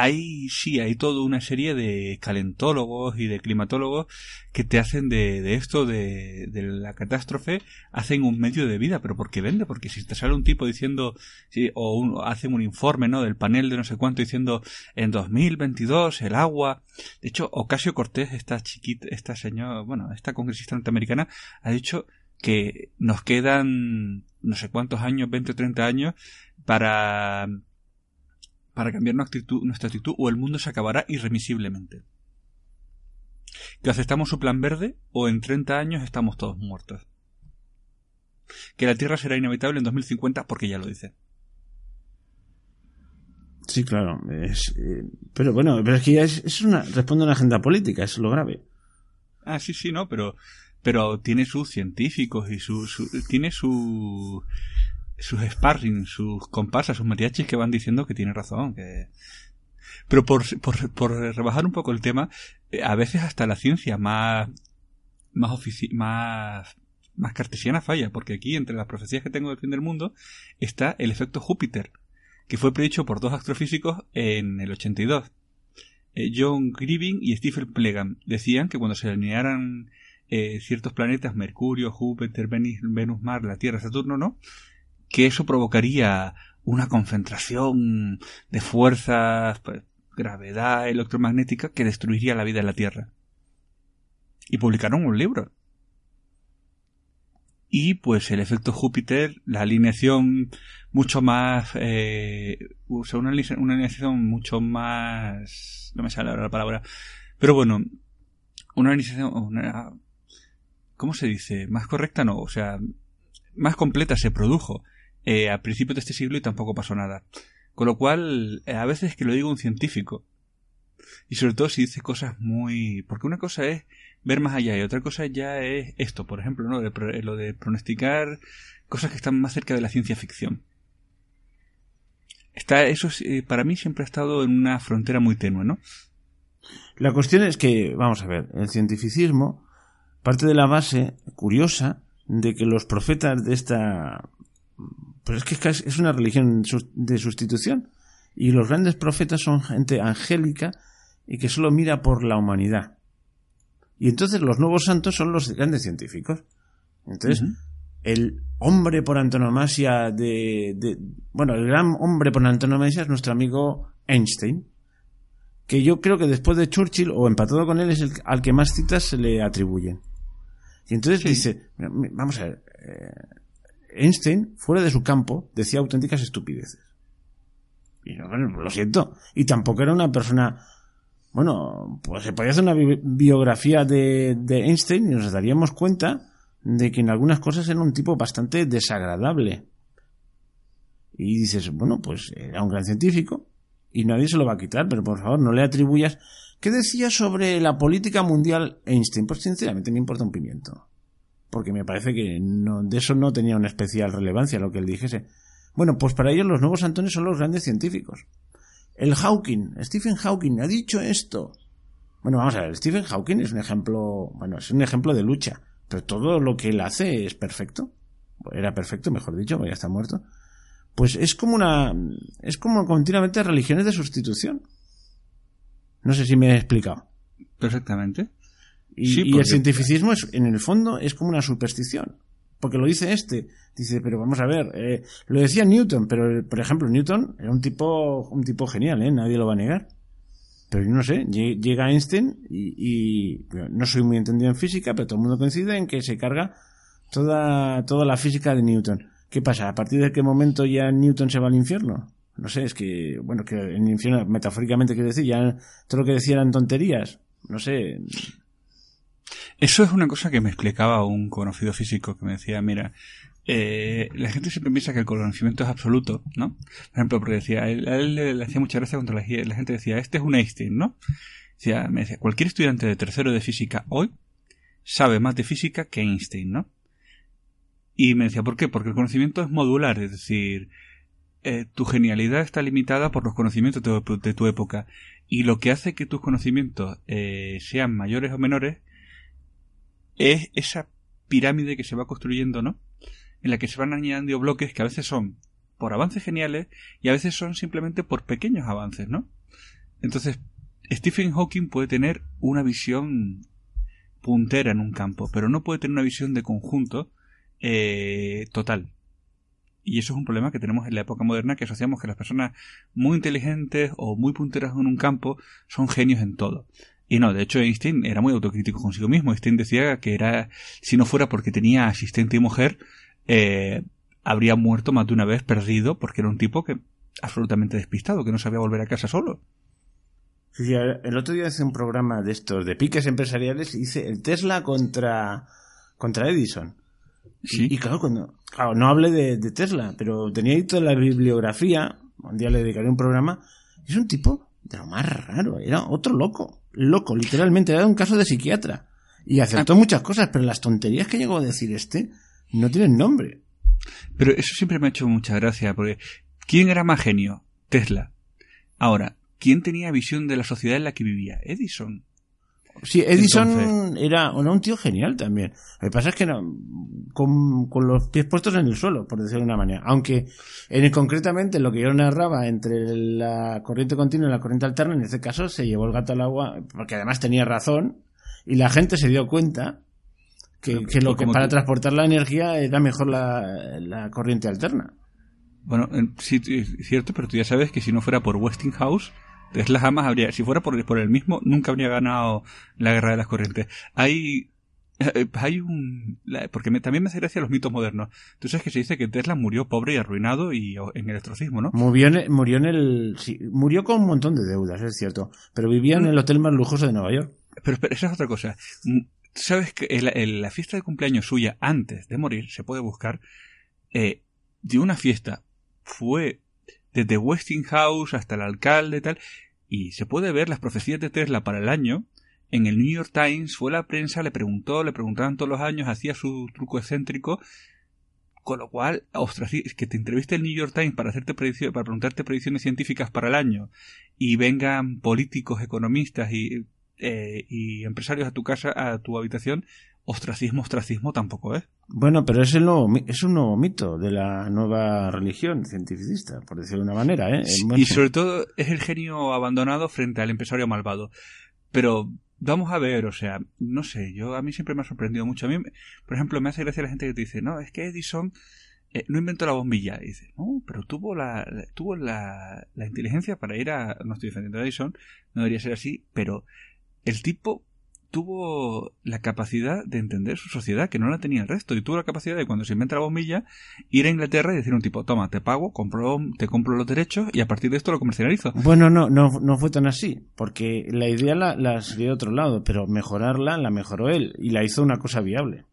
hay, sí, hay toda una serie de calentólogos y de climatólogos que te hacen de, esto, de, la catástrofe, hacen un medio de vida, pero ¿por qué vende? Porque si te sale un tipo diciendo, o hacen un informe, ¿no? Del panel de no sé cuánto diciendo, en 2022 el agua. De hecho, Ocasio Cortés, esta chiquita, esta señora, bueno, esta congresista norteamericana, ha dicho que nos quedan no sé cuántos años, 20 o 30 años, para para cambiar nuestra actitud, nuestra actitud o el mundo se acabará irremisiblemente. Que aceptamos su plan verde o en 30 años estamos todos muertos. Que la Tierra será inevitable en 2050 porque ya lo dice. Sí, claro. Es, eh, pero bueno, pero es que ya es, una, responde a una agenda política, es lo grave. Ah, sí, sí, no, pero, pero tiene sus científicos y su, su tiene su, sus sparring, sus comparsas, sus mariachis que van diciendo que tiene razón, que... Pero por, por, por rebajar un poco el tema, eh, a veces hasta la ciencia más, más, más, más cartesiana falla, porque aquí entre las profecías que tengo del fin del mundo está el efecto Júpiter, que fue predicho por dos astrofísicos en el 82. Eh, John Grieving y Stephen Plegan decían que cuando se alinearan eh, ciertos planetas, Mercurio, Júpiter, Venus, Mars, la Tierra, Saturno, ¿no? Que eso provocaría una concentración de fuerzas, pues, gravedad electromagnética que destruiría la vida en la Tierra. Y publicaron un libro. Y pues el efecto Júpiter, la alineación mucho más, eh, una, alineación mucho más, no me sale ahora la palabra, pero bueno, una alineación, una, ¿cómo se dice? Más correcta no, o sea, más completa se produjo eh, a principios de este siglo y tampoco pasó nada. Con lo cual, eh, a veces que lo digo un científico. Y sobre todo si dice cosas muy... Porque una cosa es ver más allá y otra cosa ya es esto, por ejemplo, ¿no? lo de pronosticar cosas que están más cerca de la ciencia ficción. Está, eso eh, para mí siempre ha estado en una frontera muy tenue, ¿no? La cuestión es que, vamos a ver, el cientificismo parte de la base curiosa de que los profetas de esta pues es que es una religión de sustitución. Y los grandes profetas son gente angélica y que solo mira por la humanidad. Y entonces los nuevos santos son los grandes científicos. Entonces, el hombre por antonomasia de, de, Bueno, el gran hombre por antonomasia es nuestro amigo Einstein. Que yo creo que después de Churchill, o empatado con él, es el al que más citas se le atribuyen. Y entonces dice: Vamos a ver. Eh, Einstein, fuera de su campo, decía auténticas estupideces. Y no, lo siento. Y tampoco era una persona. Bueno, pues se podía hacer una biografía de, Einstein y nos daríamos cuenta de que en algunas cosas era un tipo bastante desagradable. Y dices, bueno, pues era un gran científico y nadie se lo va a quitar, pero por favor no le atribuyas. ¿Qué decía sobre la política mundial Einstein? Pues sinceramente me importa un pimiento porque me parece que no, de eso no tenía una especial relevancia lo que él dijese. Bueno, pues para ellos los nuevos Antones son los grandes científicos. El Hawking, Stephen Hawking ha dicho esto. Bueno, vamos a ver, Stephen Hawking es un ejemplo, bueno, es un ejemplo de lucha, pero todo lo que él hace es perfecto. Era perfecto, mejor dicho, ya está muerto. Pues es como una, es como continuamente religiones de sustitución. No sé si me he explicado. Perfectamente. Y, el cientificismo es, en el fondo es como una superstición. Porque lo dice este. Dice, pero vamos a ver, eh, lo decía Newton, pero por ejemplo, Newton era un tipo, un tipo genial, ¿eh? Nadie lo va a negar. Pero yo no sé, llega Einstein y, no soy muy entendido en física, pero todo el mundo coincide en que se carga toda, toda la física de Newton. ¿Qué pasa? ¿A partir de qué momento ya Newton se va al infierno? No sé, es que, bueno, que en el infierno, metafóricamente quiero decir, ya todo lo que decía eran tonterías. No sé, eso es una cosa que me explicaba un conocido físico que me decía, mira, eh, la gente siempre piensa que el conocimiento es absoluto, ¿no? Por ejemplo, porque decía, a él, le, hacía mucha gracia cuando la, gente decía, este es un Einstein, ¿no? Decía, me decía, cualquier estudiante de tercero de física hoy sabe más de física que Einstein, ¿no? Y me decía, ¿por qué? Porque el conocimiento es modular, es decir, eh, tu genialidad está limitada por los conocimientos de tu, época. Y lo que hace que tus conocimientos eh, sean mayores o menores es esa pirámide que se va construyendo, ¿no? En la que se van añadiendo bloques que a veces son por avances geniales y a veces son simplemente por pequeños avances, ¿no? Entonces, Stephen Hawking puede tener una visión puntera en un campo, pero no puede tener una visión de conjunto eh, total. Y eso es un problema que tenemos en la época moderna, que asociamos que las personas muy inteligentes o muy punteras en un campo son genios en todo. Y no, de hecho Einstein era muy autocrítico consigo mismo. Einstein decía que era, si no fuera porque tenía asistente y mujer, eh, habría muerto más de una vez perdido porque era un tipo que absolutamente despistado, que no sabía volver a casa solo. Sí, el otro día hice un programa de estos, de piques empresariales, hice el Tesla contra, contra Edison. Sí. Y, claro, cuando, claro, no hablé de, Tesla, pero tenía ahí toda la bibliografía, un día le dedicaré un programa, es un tipo de lo más raro, era otro loco, loco, literalmente, era un caso de psiquiatra. Y acertó ah. muchas cosas, pero las tonterías que llegó a decir este no tienen nombre. Pero eso siempre me ha hecho mucha gracia, porque ¿quién era más genio? Tesla. Ahora, ¿quién tenía visión de la sociedad en la que vivía? Edison. Sí, Edison era, un tío genial también. Lo que pasa es que no, con, los pies puestos en el suelo, por decirlo de una manera. Aunque en concretamente lo que yo narraba entre la corriente continua y la corriente alterna, en este caso se llevó el gato al agua, porque además tenía razón, y la gente se dio cuenta que, lo que para transportar la energía era mejor la, corriente alterna. Bueno, sí, es cierto, pero tú ya sabes que si no fuera por Westinghouse, Tesla jamás habría, si fuera por, por el mismo, nunca habría ganado la guerra de las corrientes. Hay eh, hay un porque también me hace gracia los mitos modernos. Tú sabes que se dice que Tesla murió pobre y arruinado y en el estrocismo no murió en, murió en el sí, murió con un montón de deudas es cierto pero vivía en el hotel más lujoso de Nueva York. Pero, esa es otra cosa. Mm, sabes que en la, fiesta de cumpleaños suya antes de morir se puede buscar eh, de una fiesta fue desde Westinghouse hasta el alcalde tal y se puede ver las profecías de Tesla para el año. En el New York Times fue la prensa, le preguntó, le preguntaban todos los años, hacía su truco excéntrico. Con lo cual, ostras, que te entreviste el New York Times para hacerte para preguntarte predicciones científicas para el año y vengan políticos, economistas y, eh, y empresarios a tu casa, a tu habitación, ostracismo, ostracismo tampoco es. Bueno, pero es, el nuevo, es un nuevo mito de la nueva religión cientificista, por decirlo de una manera. ¿eh? Y sobre todo es el genio abandonado frente al empresario malvado. Pero vamos a ver, o sea, no sé, yo a mí siempre me ha sorprendido mucho. A mí, por ejemplo, me hace gracia la gente que te dice, no, es que Edison eh, no inventó la bombilla. Y dice, no, pero tuvo la, tuvo la, la inteligencia para ir a... No estoy defendiendo a Edison, no debería ser así, pero el tipo tuvo la capacidad de entender su sociedad, que no la tenía el resto, y tuvo la capacidad de cuando se inventa la bombilla, ir a Inglaterra y decir a un tipo, toma, te pago, compro, te compro los derechos y a partir de esto lo comercializo. Bueno, no, no, no fue tan así, porque la idea la, la de otro lado, pero mejorarla la mejoró él y la hizo una cosa viable.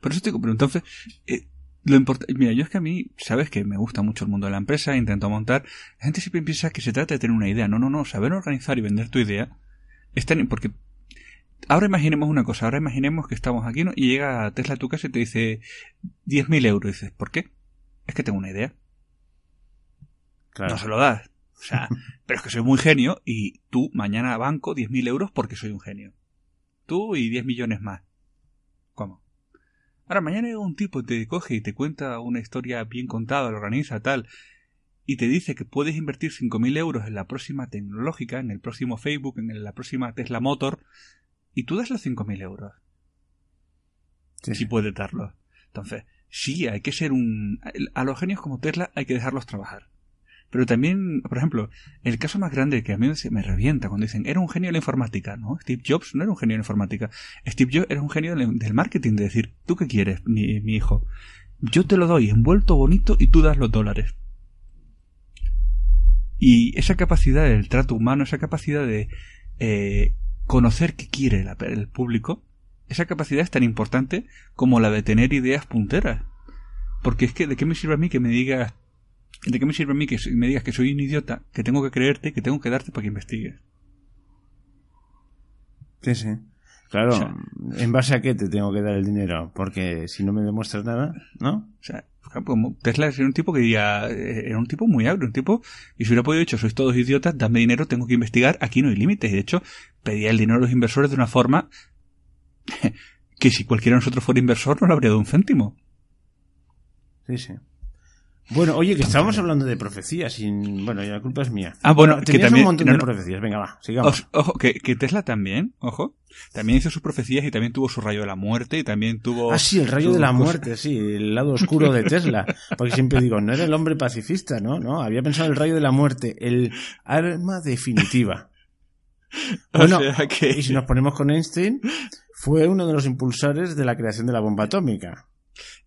Pero eso te pero entonces, eh, lo importante, mira, yo es que a mí, sabes que me gusta mucho el mundo de la empresa, intento montar, la gente siempre piensa que se trata de tener una idea, no, no, no, saber organizar y vender tu idea, es tan, porque Ahora imaginemos una cosa, ahora imaginemos que estamos aquí ¿no? y llega Tesla a tu casa y te dice 10.000 euros. Y dices, ¿por qué? Es que tengo una idea. Claro. No se lo das. O sea, pero es que soy muy genio y tú mañana banco 10.000 euros porque soy un genio. Tú y 10 millones más. ¿Cómo? Ahora mañana llega un tipo y te coge y te cuenta una historia bien contada, lo organiza tal, y te dice que puedes invertir 5.000 euros en la próxima tecnológica, en el próximo Facebook, en la próxima Tesla Motor, y tú das los 5.000 euros. Sí. Si puedes darlos. Entonces, sí, hay que ser un... A los genios como Tesla hay que dejarlos trabajar. Pero también, por ejemplo, el caso más grande que a mí me revienta cuando dicen, era un genio de la informática, ¿no? Steve Jobs no era un genio de la informática. Steve Jobs era un genio del marketing, de decir, ¿tú qué quieres, mi, mi hijo? Yo te lo doy envuelto bonito y tú das los dólares. Y esa capacidad del trato humano, esa capacidad de eh, conocer qué quiere el público, esa capacidad es tan importante como la de tener ideas punteras. Porque es que, ¿de qué me sirve a mí que me digas, de qué me sirve a mí que me digas que soy un idiota, que tengo que creerte, que tengo que darte para que investigues? Sí, sí. Claro, ¿en base a qué te tengo que dar el dinero? Porque si no me demuestras nada, ¿no? O sea, Tesla era un tipo que diría, eh, era un tipo muy agrio, un tipo, y si hubiera podido dicho, sois todos idiotas, dame dinero, tengo que investigar, aquí no hay límites. Y de hecho, pedía el dinero a los inversores de una forma que si cualquiera de nosotros fuera inversor no le habría dado un céntimo. Sí, sí. Bueno, oye, que estábamos hablando de profecías sin... Bueno, ya la culpa es mía. Ah, bueno, que también- un montón no, de profecías. Venga, va, sigamos. Os- Ojo, que, que Tesla también, ojo, también hizo sus profecías y también tuvo su rayo de la muerte y también tuvo... Ah, sí, el rayo de la cosa- muerte, sí, el lado oscuro de Tesla. Porque siempre digo, no era el hombre pacifista, ¿no? No, había pensado en el rayo de la muerte, el arma definitiva. O Bueno, sea que- y si nos ponemos con Einstein, fue uno de los impulsores de la creación de la bomba atómica.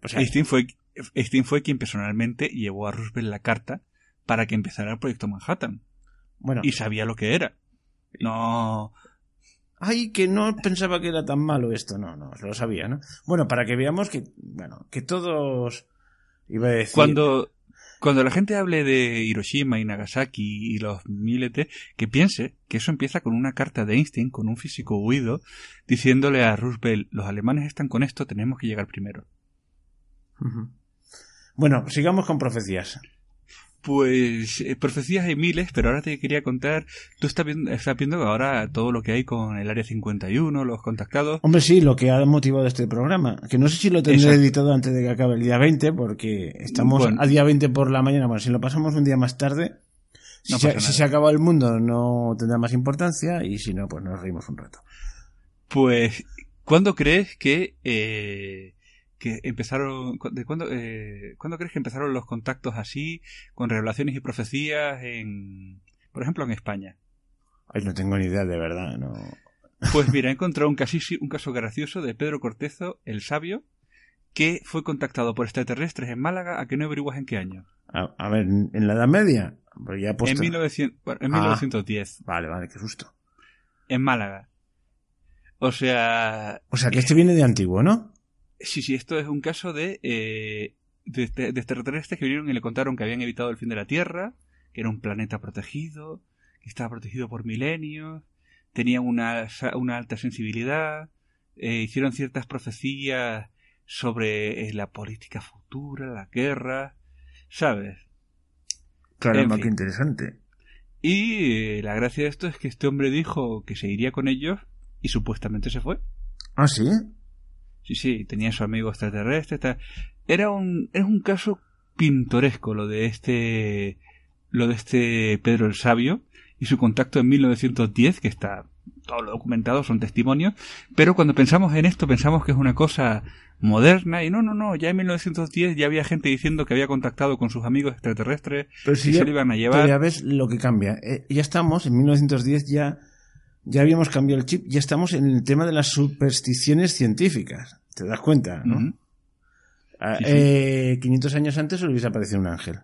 O sea, Einstein fue, Einstein fue quien personalmente llevó a Roosevelt la carta para que empezara el proyecto Manhattan. bueno, Y sabía lo que era. No... ay, que no pensaba que era tan malo esto, no, no, lo sabía, ¿no? Bueno, para que veamos que, bueno, que todos, iba a decir, Cuando, cuando la gente hable de Hiroshima y Nagasaki y los miletes, que piense que eso empieza con una carta de Einstein, con un físico huido, diciéndole a Roosevelt, los alemanes están con esto, tenemos que llegar primero. Bueno, sigamos con profecías. Pues eh, profecías hay miles, pero ahora te quería contar, tú estás viendo, estás viendo ahora todo lo que hay con el Área 51, los contactados. Hombre, sí, lo que ha motivado este programa. Que no sé si lo tendré Exacto. editado antes de que acabe el día 20, porque estamos Bueno. a día 20 por la mañana. Bueno, si lo pasamos un día más tarde, si, se, si se acaba el mundo no tendrá más importancia y si no, pues nos reímos un rato. Pues, ¿cuándo crees que, eh, que empezaron, de cuándo, eh, ¿cuándo crees que empezaron los contactos así, con revelaciones y profecías en, por ejemplo, en España? Ay, no tengo ni idea, de verdad. No. Pues mira, he encontrado un, un caso gracioso de Pedro Cortezo, el sabio, que fue contactado por extraterrestres en Málaga a que no averiguas en qué año. A, a ver, en la Edad Media, ya. En, 1900, bueno, en Ah. 1910, Vale, vale, qué susto. en Málaga. O sea, O sea, que este viene de antiguo, ¿no? Sí, sí, esto es un caso de, eh, de, de- de extraterrestres que vinieron y le contaron que habían evitado el fin de la Tierra, que era un planeta protegido, que estaba protegido por milenios, tenía una, una alta sensibilidad, eh, hicieron ciertas profecías sobre eh, la política futura, la guerra, ¿sabes? Claro, En más fin. que interesante. Y la gracia de esto es que este hombre dijo que se iría con ellos y supuestamente se fue. Ah, sí. Sí, sí, tenía su amigo extraterrestre. tal. Era un, era un caso pintoresco lo de este, lo de este Pedro el Sabio y su contacto en 1910, que está todo lo documentado, son testimonios. Pero cuando pensamos en esto, pensamos que es una cosa moderna y no, no, no, ya en 1910 ya había gente diciendo que había contactado con sus amigos extraterrestres Pero si y ya, se lo iban a pero llevar. ya ves lo que cambia. Eh, ya estamos, en 1910 ya, ya habíamos cambiado el chip, ya estamos en el tema de las supersticiones científicas. ¿Te das cuenta? ¿no? Ujú. Ah, Sí, sí. eh, 500 años antes hubiese aparecido un ángel.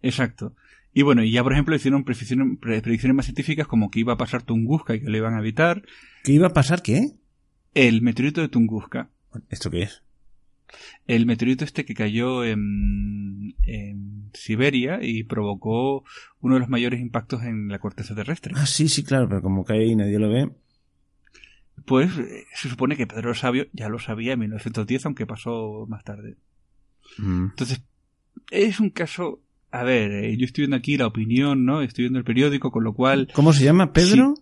Exacto. Y bueno, y ya por ejemplo hicieron predicciones, pre- predicciones más científicas como que iba a pasar Tunguska y que lo iban a evitar. ¿Qué iba a pasar? ¿Qué? El meteorito de Tunguska. ¿Esto qué es? El meteorito este que cayó en, en Siberia y provocó uno de los mayores impactos en la corteza terrestre. Ah, sí, sí, claro, pero como cae y nadie lo ve. Pues eh, se supone que Pedro el Sabio ya lo sabía en 1910, aunque pasó más tarde. Mm. Entonces, es un caso... A ver, eh, yo estoy viendo aquí la opinión, ¿no? Estoy viendo el periódico, con lo cual... ¿Cómo se llama? ¿Pedro?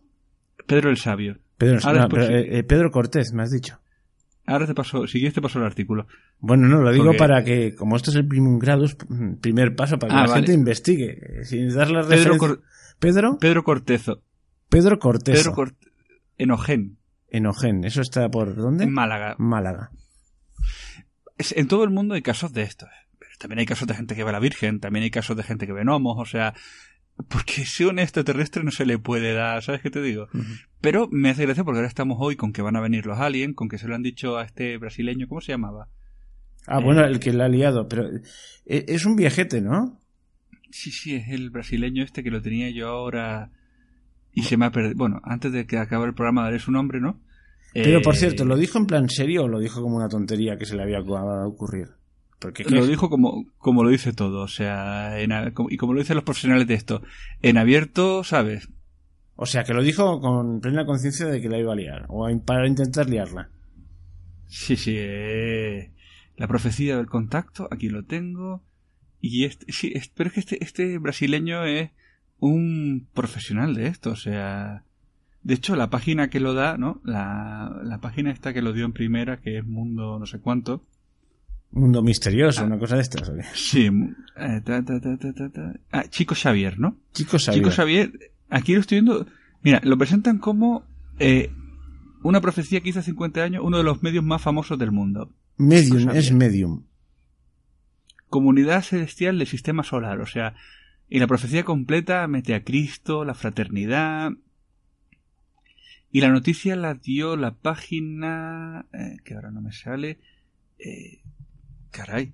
Pedro el Sabio. Pedro, no, después pero, eh, Pedro Cortés, me has dicho. Ahora te paso, si quieres te paso el artículo. Bueno, no, lo digo Porque- para que, como esto es el primer grado, es primer paso para que Ah, la vale. gente investigue. eh, Sin dar la Pedro. Cor- Pedro, Pedro Cortezo. Pedro Cortés. Pedro Cort- Enogen, Enogen, ¿eso está por dónde? en Málaga. Málaga. En todo el mundo hay casos de estos. Pero también hay casos de gente que ve a la Virgen, también hay casos de gente que ve gnomos, o sea, porque si un extraterrestre no se le puede dar, ¿sabes qué te digo? Pero me hace gracia porque ahora estamos hoy con que van a venir los aliens, con que se lo han dicho a este brasileño, ¿cómo se llamaba? Ah, Eh. bueno, el que la ha liado, pero eh, es un viajete, ¿no? Sí, sí, es el brasileño este que lo tenía yo ahora y se me ha perdido. Bueno, antes de que acabe el programa daré su nombre, ¿no? Pero por Eh, cierto, ¿lo dijo en plan serio o lo dijo como una tontería que se le había acabado de ocurrir? Porque ¿qué Lo dijo como, como lo dice todo, o sea, en y como lo dicen los profesionales de esto, en abierto, ¿sabes? O sea, que lo dijo con plena conciencia de que la iba a liar, o para intentar liarla. Sí, sí, eh, la profecía del contacto, aquí lo tengo, y este, sí, pero es que este, este brasileño es un profesional de esto, o sea, de hecho la página que lo da, ¿no? La, la página esta que lo dio en primera, que es Mundo no sé cuánto, Mundo misterioso, una cosa de estas. Sí. Eh, ah, Chico Xavier, ¿no? Chico Xavier. Chico Xavier, aquí lo estoy viendo. Mira, lo presentan como eh, una profecía que hizo hace 50 años uno de los medios más famosos del mundo. Medium, es medium. Comunidad celestial del sistema solar, o sea, y la profecía completa mete a Cristo, la fraternidad. Y la noticia la dio la página. Eh, que ahora no me sale. Eh, caray.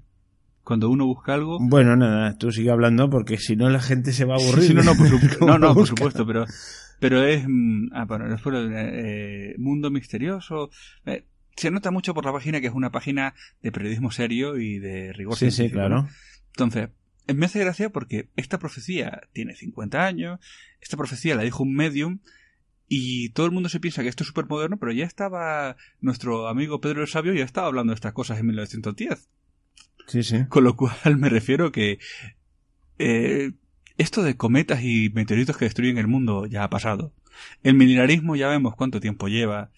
Cuando uno busca algo. Bueno, nada, tú sigue hablando porque si no la gente se va a aburrir. no, no, por supuesto, no, no, por supuesto, pero, pero es. Mm, ah, bueno, después eh, Mundo Misterioso. Eh, se nota mucho por la página que es una página de periodismo serio y de rigor Sí, sí, claro. Entonces, me hace gracia porque esta profecía tiene 50 años, esta profecía la dijo un medium y todo el mundo se piensa que esto es súper moderno, pero ya estaba nuestro amigo Pedro el Sabio, ya estaba hablando de estas cosas en 1910. Sí, sí. Con lo cual me refiero que eh, esto de cometas y meteoritos que destruyen el mundo ya ha pasado. El milenarismo ya vemos cuánto tiempo lleva.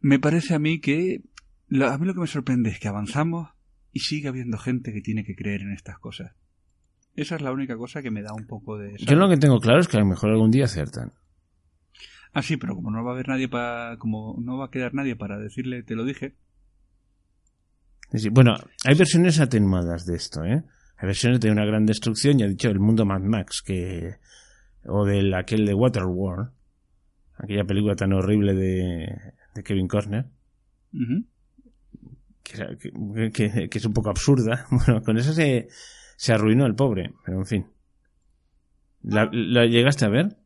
Me parece a mí que a mí lo que me sorprende es que avanzamos y sigue habiendo gente que tiene que creer en estas cosas. Esa es la única cosa que me da un poco de... Yo lo que tengo claro es que a lo mejor algún día acertan. Ah, sí, pero como no va a haber nadie para... como no va a quedar nadie para decirle te lo dije. Bueno, hay versiones atenuadas de esto, ¿eh? Hay versiones de una gran destrucción, ya he dicho, el mundo Mad Max, que... o del aquel de Waterworld, aquella película tan horrible de, de Kevin Costner que, es un poco absurda. Bueno, con eso se, se arruinó el pobre, pero en fin. ¿La, llegaste a ver?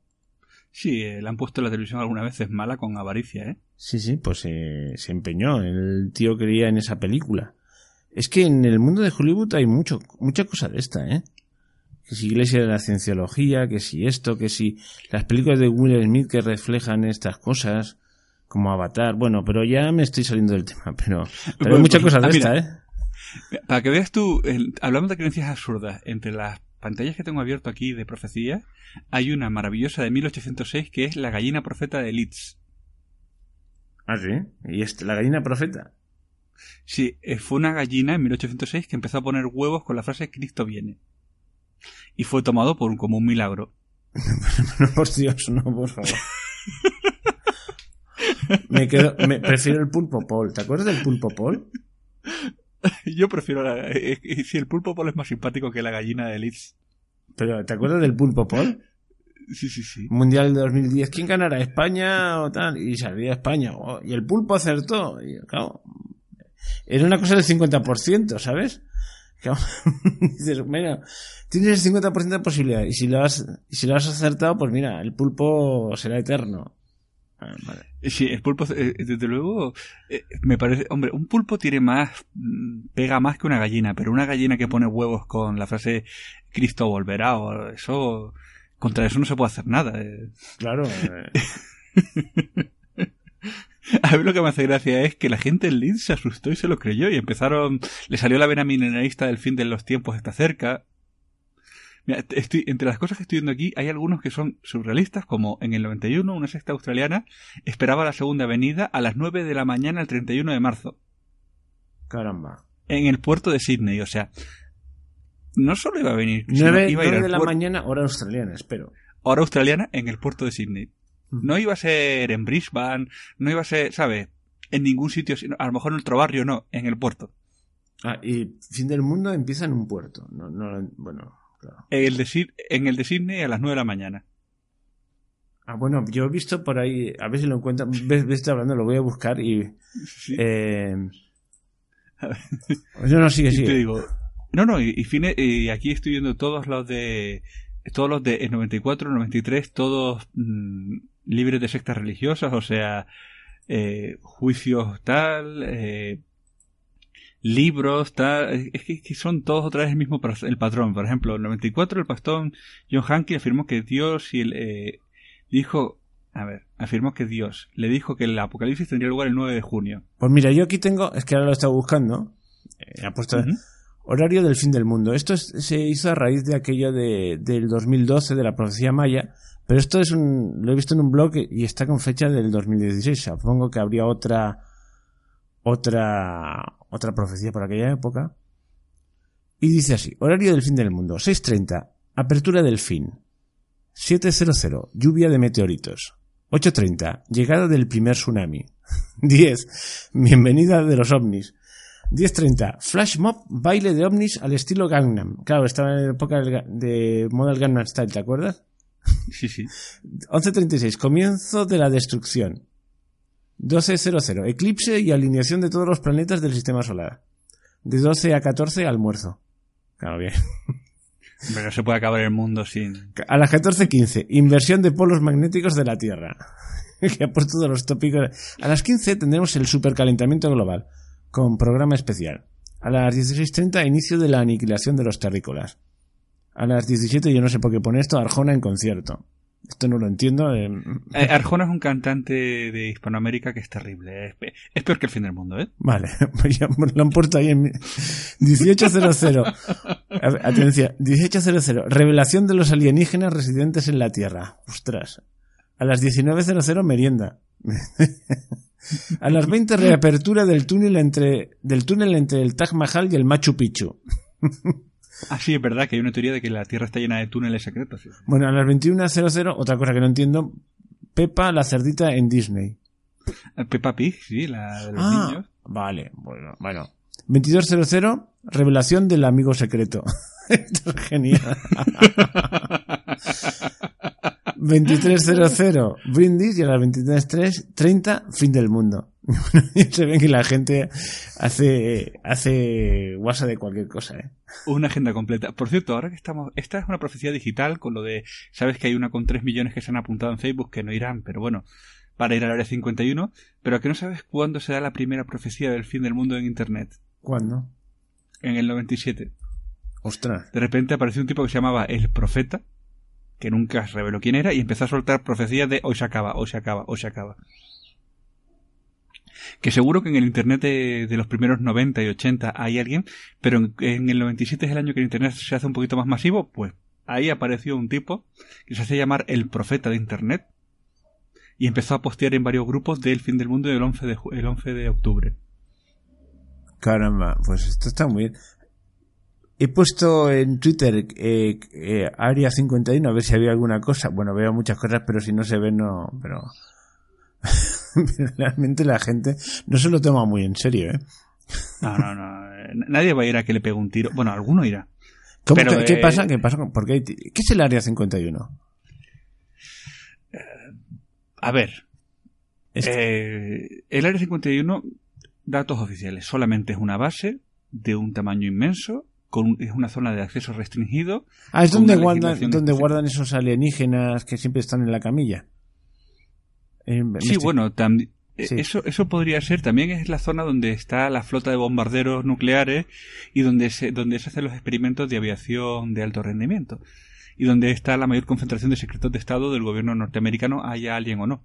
Sí, eh, la han puesto en la televisión alguna vez, es mala con avaricia, ¿eh? Sí, sí, pues eh, se empeñó. El tío quería en esa película. Es que en el mundo de Hollywood hay mucho, mucha cosa de esta, ¿eh? Que si Iglesia de la Cienciología, que si esto, que si las películas de Will Smith que reflejan estas cosas como Avatar. Bueno, pero ya me estoy saliendo del tema, pero, pero hay muchas cosas de ah, esta, ¿eh? Para que veas tú, hablamos de creencias absurdas, entre las pantallas que tengo abierto aquí de profecía, hay una maravillosa de 1806 que es la gallina profeta de Leeds. Ah, sí. ¿Y es la gallina profeta? Sí, eh, fue una gallina en 1806 que empezó a poner huevos con la frase Cristo viene. Y fue tomado por un, como un milagro. no, por Dios, no, por favor. Me quedo, me, prefiero el pulpo pol. ¿Te acuerdas del pulpo pol? Yo prefiero la, eh, eh, si el pulpo pol es más simpático que la gallina de Leeds. Pero, ¿te acuerdas del pulpo pol? Sí, sí, sí. Mundial de 2010. ¿Quién ganará? ¿España o tal? Y salía España. Oh, y el pulpo acertó. Y, claro, era una cosa del 50%, ¿sabes? dices, mira, tienes el 50% de posibilidad. Y si lo has, y si lo has acertado, pues mira, el pulpo será eterno. Ah, sí, el pulpo, eh, desde luego, eh, me parece, hombre, un pulpo tiene más, mm, pega más que una gallina, pero una gallina que pone huevos con la frase Cristo volverá, o eso, contra eso no se puede hacer nada. Eh. Claro. A mí lo que me hace gracia es que la gente en Leeds se asustó y se lo creyó y empezaron, le salió la vena milenarista del fin de los tiempos está cerca estoy, entre las cosas que estoy viendo aquí, hay algunos que son surrealistas, como en el 91, una sexta australiana esperaba la segunda venida a las 9 de la mañana el 31 de marzo. Caramba. En el puerto de Sydney, o sea, no solo iba a venir, 9, iba a ir de la mañana, hora australiana, espero. Hora australiana en el puerto de Sydney. No iba a ser en Brisbane, no iba a ser, ¿sabes? En ningún sitio, a lo mejor en otro barrio, no, en el puerto. Ah, y fin del mundo empieza en un puerto. No, no, bueno, en, el de, en el de Sydney a las 9 de la mañana. Ah, bueno, yo he visto por ahí, a ver si lo encuentro, ves, hablando, lo voy a buscar y... Eh, yo no, sigue, sigue. Te digo, no, no, y, y, aquí estoy viendo todos los de... Todos los de 94, 93, todos mm, libres de sectas religiosas, o sea, eh, juicios tal, eh, libros, tal, es que, son todos otra vez el mismo el patrón. Por ejemplo, en el 94 el pastor John Hanke afirmó que Dios y el, eh, dijo, a ver, afirmó que Dios le dijo que el apocalipsis tendría lugar el 9 de junio. Pues mira, yo aquí tengo, es que ahora lo he estado buscando, eh, ha puesto horario del fin del mundo. Esto se hizo a raíz de aquello de, del 2012 de la profecía maya, pero esto es un, lo he visto en un blog y está con fecha del 2016. Supongo que habría otra otra, otra profecía por aquella época. Y dice así, horario del fin del mundo, 6.30, apertura del fin. 7.00, lluvia de meteoritos. 8.30, llegada del primer tsunami. 10, bienvenida de los ovnis. 10.30, flash mob, baile de ovnis al estilo Gangnam. Claro, estaba en la época de moda el Gangnam Style, ¿te acuerdas? Sí, sí. 11.36, comienzo de la destrucción. 12.00, eclipse y alineación de todos los planetas del sistema solar. De 12 a 14, almuerzo. Claro, bien. Pero se puede acabar el mundo sin... A las 14.15, inversión de polos magnéticos de la Tierra. que ha puesto todos los tópicos. A las 15 tendremos el supercalentamiento global, con programa especial. A las 16.30, inicio de la aniquilación de los terrícolas. A las 17, yo no sé por qué pone esto, Arjona en concierto. Esto no lo entiendo. Eh. Eh, Arjona es un cantante de Hispanoamérica que es terrible. Es, peor que el fin del mundo, ¿eh? Vale, pues lo han puesto ahí en 1800. Atención, 1800. Revelación de los alienígenas residentes en la Tierra. Ostras. A las 1900 merienda. A las 20 reapertura del túnel entre del túnel entre el Taj Mahal y el Machu Picchu. Ah, sí, es verdad que hay una teoría de que la Tierra está llena de túneles secretos. Bueno, a las 21.00, otra cosa que no entiendo, Pepa la cerdita en Disney. Eh, Peppa Pig, sí, la de los ah, niños. Vale, bueno, bueno. 22.00, revelación del amigo secreto. Esto es genial. 23.00, brindis y a las 23.30, fin del mundo. Se ve que la gente hace, hace WhatsApp de cualquier cosa, ¿eh? Una agenda completa. Por cierto, ahora que estamos, esta es una profecía digital con lo de, sabes que hay una con 3 millones que se han apuntado en Facebook que no irán, pero bueno, para ir al área 51, pero que no sabes cuándo se da la primera profecía del fin del mundo en Internet. ¿Cuándo? En el 97. Ostras. De repente apareció un tipo que se llamaba El Profeta, que nunca reveló quién era, y empezó a soltar profecías de hoy se acaba, hoy se acaba, hoy se acaba que seguro que en el Internet de, los primeros 90 y 80 hay alguien, pero en, el 97 es el año que el Internet se hace un poquito más masivo, pues ahí apareció un tipo que se hace llamar el profeta de Internet y empezó a postear en varios grupos del fin del mundo el 11 de, el 11 de octubre. Caramba, pues esto está muy bien. He puesto en Twitter eh, eh, Área 51 a ver si había alguna cosa. Bueno, veo muchas cosas, pero si no se ve, no. Pero realmente la gente no se lo toma muy en serio, ¿eh? No, no, no. Nadie va a ir a que le pegue un tiro. Bueno, alguno irá. ¿Qué, pasa? ¿Qué pasa? ¿Por qué, es el Área 51? Eh, a ver. Eh, el Área 51, datos oficiales, solamente es una base de un tamaño inmenso, con, es una zona de acceso restringido. Ah, es donde guardan, donde guardan esos alienígenas que siempre están en la camilla. Sí, bueno, también. Eh, eso, eso podría ser, también es la zona donde está la flota de bombarderos nucleares y donde se, donde se hacen los experimentos de aviación de alto rendimiento. Y donde está la mayor concentración de secretos de Estado del gobierno norteamericano, haya alguien o no.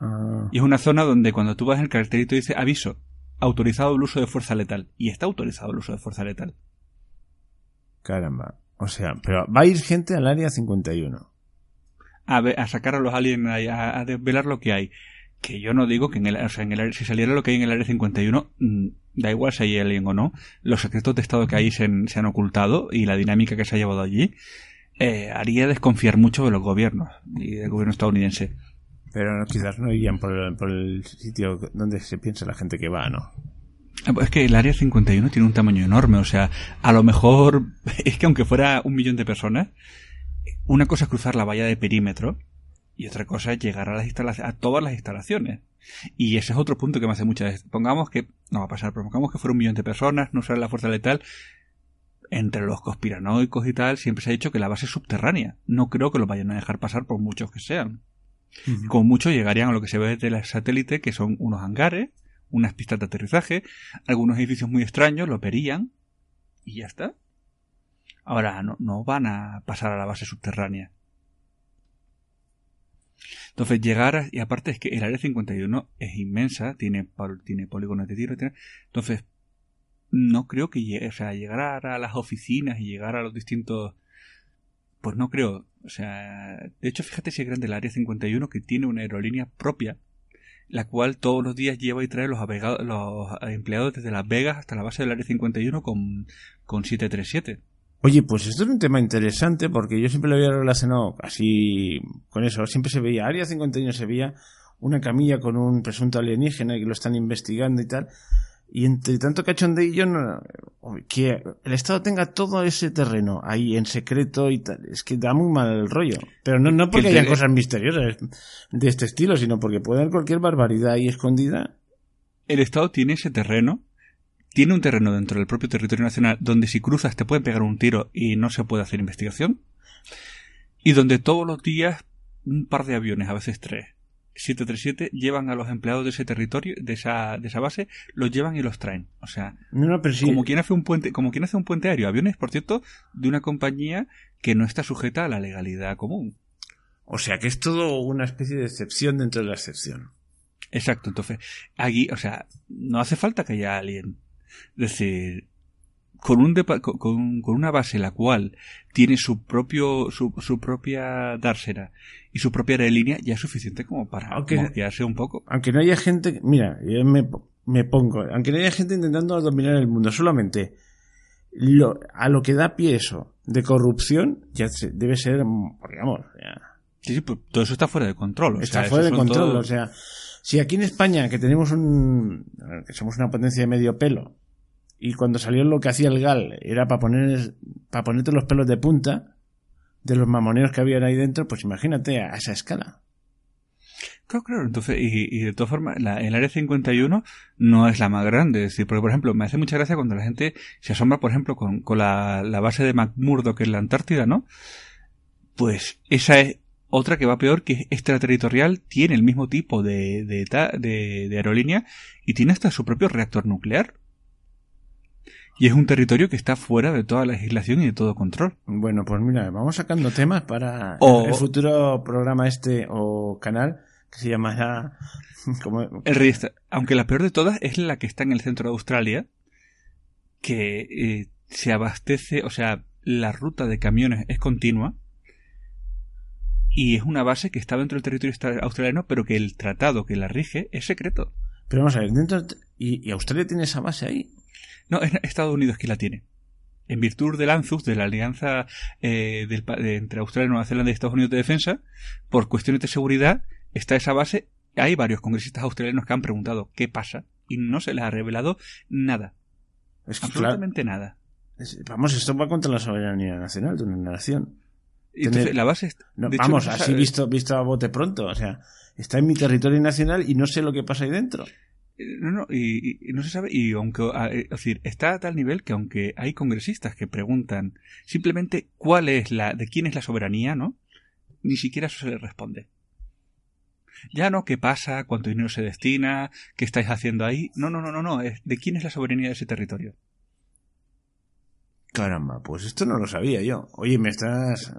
Ah. Y es una zona donde cuando tú vas el cartelito dice aviso, autorizado el uso de fuerza letal. Y está autorizado el uso de fuerza letal. Caramba. O sea, pero va a ir gente al área 51 a, sacar a los aliens, a, a, desvelar lo que hay. Que yo no digo que en el, o sea, en el, si saliera lo que hay en el área 51, mm, da igual si hay alien o no, los secretos de Estado que ahí se, han ocultado y la dinámica que se ha llevado allí, eh, haría desconfiar mucho de los gobiernos y del gobierno estadounidense. Pero quizás no irían por el, por el sitio donde se piensa la gente que va, ¿no? Ah, pues es que el área 51 tiene un tamaño enorme, o sea, a lo mejor es que aunque fuera un millón de personas, una cosa es cruzar la valla de perímetro y otra cosa es llegar a, las instalaciones, a todas las instalaciones. Y ese es otro punto que me hace mucha veces. Pongamos que, no va a pasar, pero pongamos que fuera un millón de personas, no usar la fuerza letal. Entre los conspiranoicos y tal, siempre se ha dicho que la base es subterránea. No creo que lo vayan a dejar pasar por muchos que sean. Como muchos llegarían a lo que se ve desde el satélite, que son unos hangares, unas pistas de aterrizaje, algunos edificios muy extraños, lo verían y ya está. Ahora, no, no van a pasar a la base subterránea. Entonces, llegar a, y aparte es que el área 51 es inmensa, tiene, tiene polígonos de tiro, entonces no creo que llegue, o sea, llegar a las oficinas y llegar a los distintos, pues no creo, o sea, de hecho fíjate si es grande el área 51 que tiene una aerolínea propia la cual todos los días lleva y trae los, los empleados desde Las Vegas hasta la base del Área 51 con, con 737. Oye, pues esto es un tema interesante porque yo siempre lo había relacionado así con eso. Siempre se veía, Área 51 se veía una camilla con un presunto alienígena y que lo están investigando y tal. Y entre tanto cachondeillo, no, que el Estado tenga todo ese terreno ahí en secreto y tal, es que da muy mal el rollo. Pero no, no porque haya cosas misteriosas de este estilo, sino porque puede haber cualquier barbaridad ahí escondida. El Estado tiene ese terreno, tiene un terreno dentro del propio territorio nacional donde si cruzas te pueden pegar un tiro y no se puede hacer investigación. Y donde todos los días un par de aviones, a veces tres, 737 llevan a los empleados de ese territorio, de esa, de esa base, los llevan y los traen. O sea, como quien hace un puente, como quien hace un puente aéreo, aviones, por cierto, de una compañía que no está sujeta a la legalidad común. O sea que es todo una especie de excepción dentro de la excepción. Exacto, entonces, aquí, o sea, no hace falta que haya alguien. Es decir, con, un con, con, una base la cual tiene su propio su, su propia dársena y su propia aerolínea ya es suficiente como para aunque, un poco. Aunque no haya gente, mira, yo me, me, pongo, aunque no haya gente intentando dominar el mundo, solamente lo, a lo que da pie eso de corrupción ya debe ser, digamos, Sí, sí, pues todo eso está fuera de control. está fuera de control, o sea, si aquí en España, que tenemos un, que somos una potencia de medio pelo, y cuando salió lo que hacía el GAL era para poner para ponerte los pelos de punta de los mamoneos que había ahí dentro, pues imagínate a esa escala. Claro, claro. Entonces, y, de todas formas, la, el área 51 no es la más grande. Es porque, por ejemplo, me hace mucha gracia cuando la gente se asombra, por ejemplo, con, la, base de McMurdo, que es la Antártida, ¿no? Pues esa es otra que va peor, que es extraterritorial, tiene el mismo tipo de aerolínea y tiene hasta su propio reactor nuclear. Y es un territorio que está fuera de toda legislación y de todo control. Bueno, pues mira, vamos sacando temas para el futuro programa este o canal que se llamará... como... El Aunque la peor de todas es la que está en el centro de Australia, que eh, se abastece, o sea, la ruta de camiones es continua y es una base que está dentro del territorio australiano, pero que el tratado que la rige es secreto. Pero vamos a ver, dentro ¿y, ¿y Australia tiene esa base ahí? No, es Estados Unidos quien la tiene. En virtud del ANZUS, de la alianza eh, entre Australia, Nueva Zelanda y Estados Unidos de defensa, por cuestiones de seguridad, está esa base. Hay varios congresistas australianos que han preguntado qué pasa y no se les ha revelado nada. Absolutamente nada. vamos, esto va contra la soberanía nacional de una nación. Entonces, la base. vamos, así visto, visto a bote pronto. O sea, está en mi territorio nacional y no sé lo que pasa ahí dentro. No, no, y, no se sabe, y aunque, eh, es decir, está a tal nivel que aunque hay congresistas que preguntan simplemente cuál es la, de quién es la soberanía, ¿no? Ni siquiera eso se les responde. Ya no, qué pasa, cuánto dinero se destina, qué estáis haciendo ahí. No, no, no, no, no, es de quién es la soberanía de ese territorio. Caramba, pues esto no lo sabía yo. Oye, me estás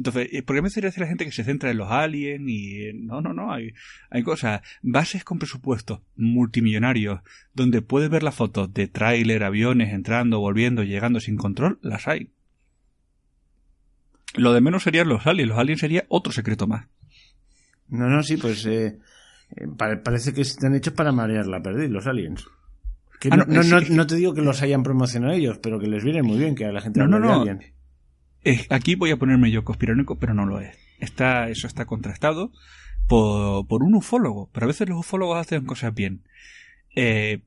entonces, ¿por qué me gustaría decir la gente que se centra en los aliens y no, no, no, hay, hay cosas, bases con presupuestos multimillonarios donde puedes ver las fotos de tráiler, aviones entrando, volviendo, llegando sin control, las hay. Lo de menos serían los aliens, los aliens sería otro secreto más. No, no, sí, pues eh, eh, parece que están hechos para marear la perdiz, los aliens. Ah, no, no, no, te digo que los hayan promocionado ellos, pero que les viene muy bien que a la gente no, no, no aquí voy a ponerme yo conspiranoico, pero no lo es. Está, eso está contrastado por, por un ufólogo, pero a veces los ufólogos hacen cosas bien. Eh,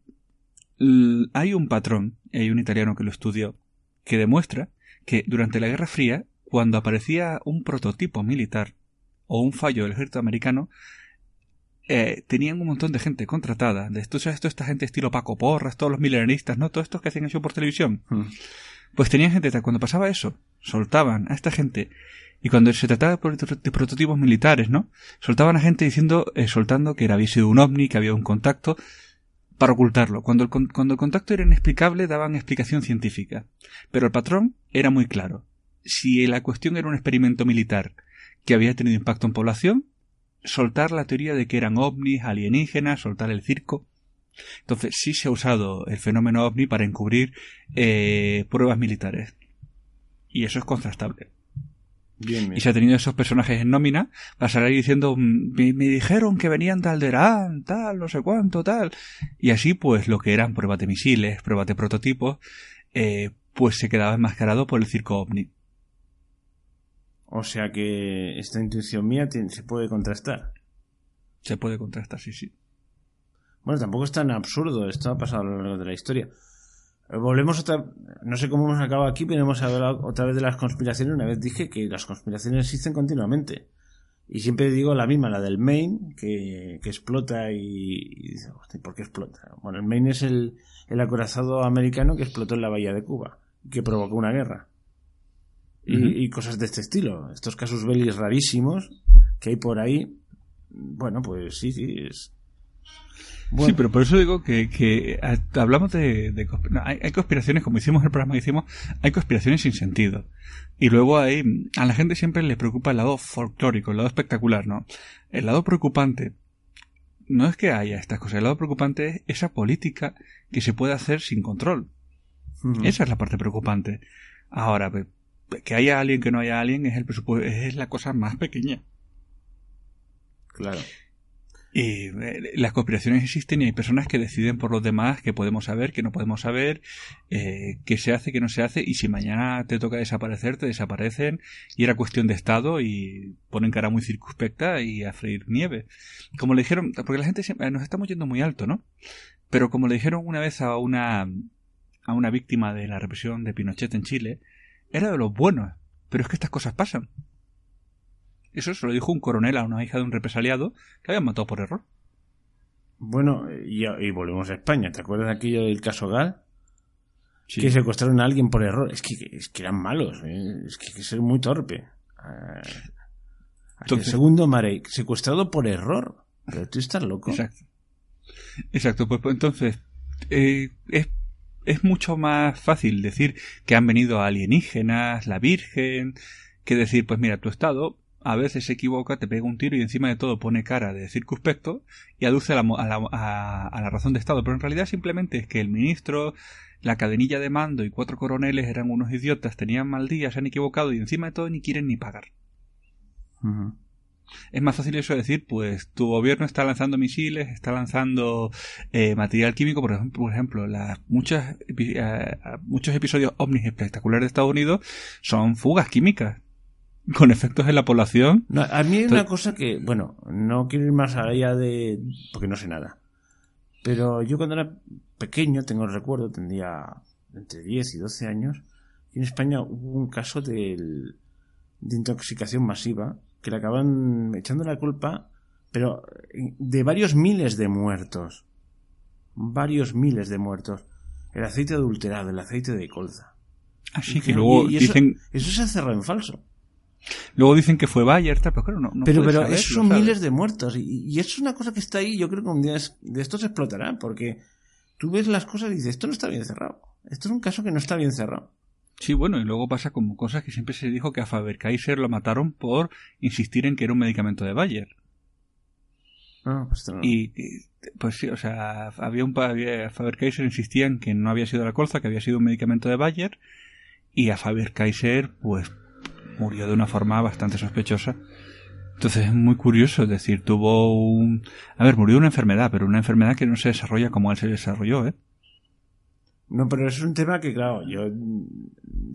hay un patrón, hay un italiano que lo estudió, que demuestra que durante la Guerra Fría, cuando aparecía un prototipo militar o un fallo del ejército americano, eh, tenían un montón de gente contratada. De esto, esto, esta gente estilo Paco Porras, todos los milenaristas, ¿no? Todos estos que hacen eso por televisión. Pues tenían gente, cuando pasaba eso, soltaban a esta gente y cuando se trataba de prototipos militares, ¿no? Soltaban a gente diciendo, eh, soltando que había sido un ovni, que había un contacto, para ocultarlo. Cuando el, cuando el contacto era inexplicable, daban explicación científica. Pero el patrón era muy claro. Si la cuestión era un experimento militar que había tenido impacto en población, soltar la teoría de que eran ovnis, alienígenas, soltar el circo. Entonces sí se ha usado el fenómeno ovni para encubrir eh, pruebas militares. Y eso es contrastable. y se ha tenido esos personajes en nómina para salir diciendo mm, me, dijeron que venían de Alderán, tal, no sé cuánto, tal. Y así, pues, lo que eran pruebas de misiles, pruebas de prototipos, eh, pues se quedaba enmascarado por el circo ovni. O sea que esta intuición mía se puede contrastar. Se puede contrastar, sí, sí. Bueno, tampoco es tan absurdo, esto ha pasado a lo largo de la historia. Eh, volvemos otra. No sé cómo hemos acabado aquí, pero hemos hablado otra vez de las conspiraciones. Una vez dije que las conspiraciones existen continuamente. Y siempre digo la misma, la del Maine, que, explota y, ¿por qué explota? Bueno, el Maine es el, el acorazado americano que explotó en la bahía de Cuba, que provocó una guerra. Y, y cosas de este estilo. Estos casos belis rarísimos que hay por ahí. Bueno, pues sí, sí, es, Sí, pero por eso digo que, que hablamos de, hay, conspiraciones, como hicimos en el programa que hicimos, hay conspiraciones sin sentido. Y luego hay, a la gente siempre le preocupa el lado folclórico, el lado espectacular, ¿no? El lado preocupante no es que haya estas cosas, el lado preocupante es esa política que se puede hacer sin control. Esa es la parte preocupante. Ahora, que haya alguien que no haya alguien es el es la cosa más pequeña. Claro. Y eh, las conspiraciones existen y hay personas que deciden por los demás que podemos saber, que no podemos saber, eh, qué se hace, qué no se hace, y si mañana te toca desaparecer, te desaparecen, y era cuestión de Estado, y ponen cara muy circunspecta y a freír nieve. Como le dijeron, porque la gente siempre, nos estamos yendo muy alto, ¿no? Pero como le dijeron una vez a una, a una víctima de la represión de Pinochet en Chile, era de los buenos, pero es que estas cosas pasan. Eso se lo dijo un coronel a una hija de un represaliado que habían matado por error. Bueno, y, volvemos a España. ¿Te acuerdas de aquello del caso Gal? Que secuestraron a alguien por error. Es que, es que eran malos. ¿eh? Es que hay que ser muy torpe. Ah, el segundo Marek, secuestrado por error. Pero tú estás loco. Exacto. Exacto, pues, pues entonces eh, es, es mucho más fácil decir que han venido alienígenas, la Virgen, que decir, pues mira, tu estado a veces se equivoca, te pega un tiro y encima de todo pone cara de circunspecto y aduce a la, a la, razón de Estado. Pero en realidad simplemente es que el ministro, la cadenilla de mando y cuatro coroneles eran unos idiotas, tenían mal día, se han equivocado y encima de todo ni quieren ni pagar. Es más fácil eso decir, pues tu gobierno está lanzando misiles, está lanzando eh, material químico, por ejemplo, por ejemplo las muchas, eh, muchos episodios ovnis espectaculares de Estados Unidos son fugas químicas con efectos en la población. a mí hay una cosa que, bueno, no quiero ir más allá de... porque no sé nada. Pero yo cuando era pequeño, tengo el recuerdo, tendría entre 10 y 12 años, y en España hubo un caso de, de intoxicación masiva que le acaban echando la culpa, pero de varios miles de muertos. Varios miles de muertos. El aceite adulterado, el aceite de colza. Así que luego dicen... Eso se ha cerrado en falso. Luego dicen que fue Bayer, pero claro, no. pero pero esos son miles de muertos. Y, eso es una cosa que está ahí. Yo creo que un día de esto se explotará. Porque tú ves las cosas y dices, esto no está bien cerrado. Esto es un caso que no está bien cerrado. Sí, bueno, y luego pasa como cosas que siempre se dijo que a Faber Kaiser lo mataron por insistir en que era un medicamento de Bayer. Ah, pues y, pues sí, o sea, había un Faber Kaiser insistía en que no había sido la colza, que había sido un medicamento de Bayer, y a Faber Kaiser, pues murió de una forma bastante sospechosa. Entonces es muy curioso, es decir, tuvo un... A ver, murió de una enfermedad, pero una enfermedad que no se desarrolla como él se desarrolló, ¿eh? No, pero es un tema que, claro, yo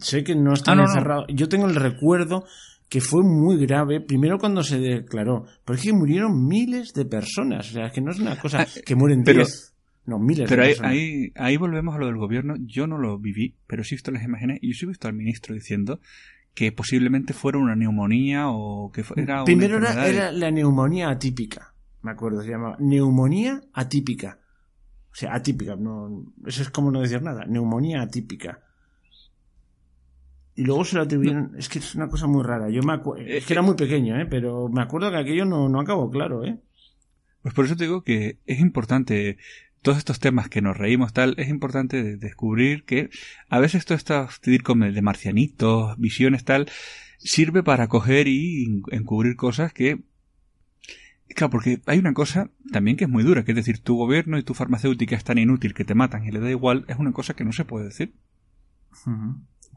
sé que no está ah, Yo tengo el recuerdo que fue muy grave, primero cuando se declaró, porque murieron miles de personas, o sea, que no es una cosa ah, que mueren pero, no, miles pero de personas. Ahí, ahí volvemos a lo del gobierno, yo no lo viví, pero sí he visto las imágenes y yo sí he visto al ministro diciendo que posiblemente fuera una neumonía o que fuera Primero era, la neumonía atípica, me acuerdo, se llamaba neumonía atípica. O sea, atípica, no, eso es como no decir nada, neumonía atípica. Y luego se lo atribuyeron, es que es una cosa muy rara, yo me acuerdo, es que era muy pequeño, ¿eh? pero me acuerdo que aquello no, no acabó claro, ¿eh? Pues por eso te digo que es importante todos estos temas que nos reímos tal, es importante descubrir que a veces todo esto de marcianitos, visiones tal, sirve para coger y encubrir cosas que Claro, porque hay una cosa también que es muy dura, que es decir, tu gobierno y tu farmacéutica es tan inútil que te matan y le da igual, es una cosa que no se puede decir.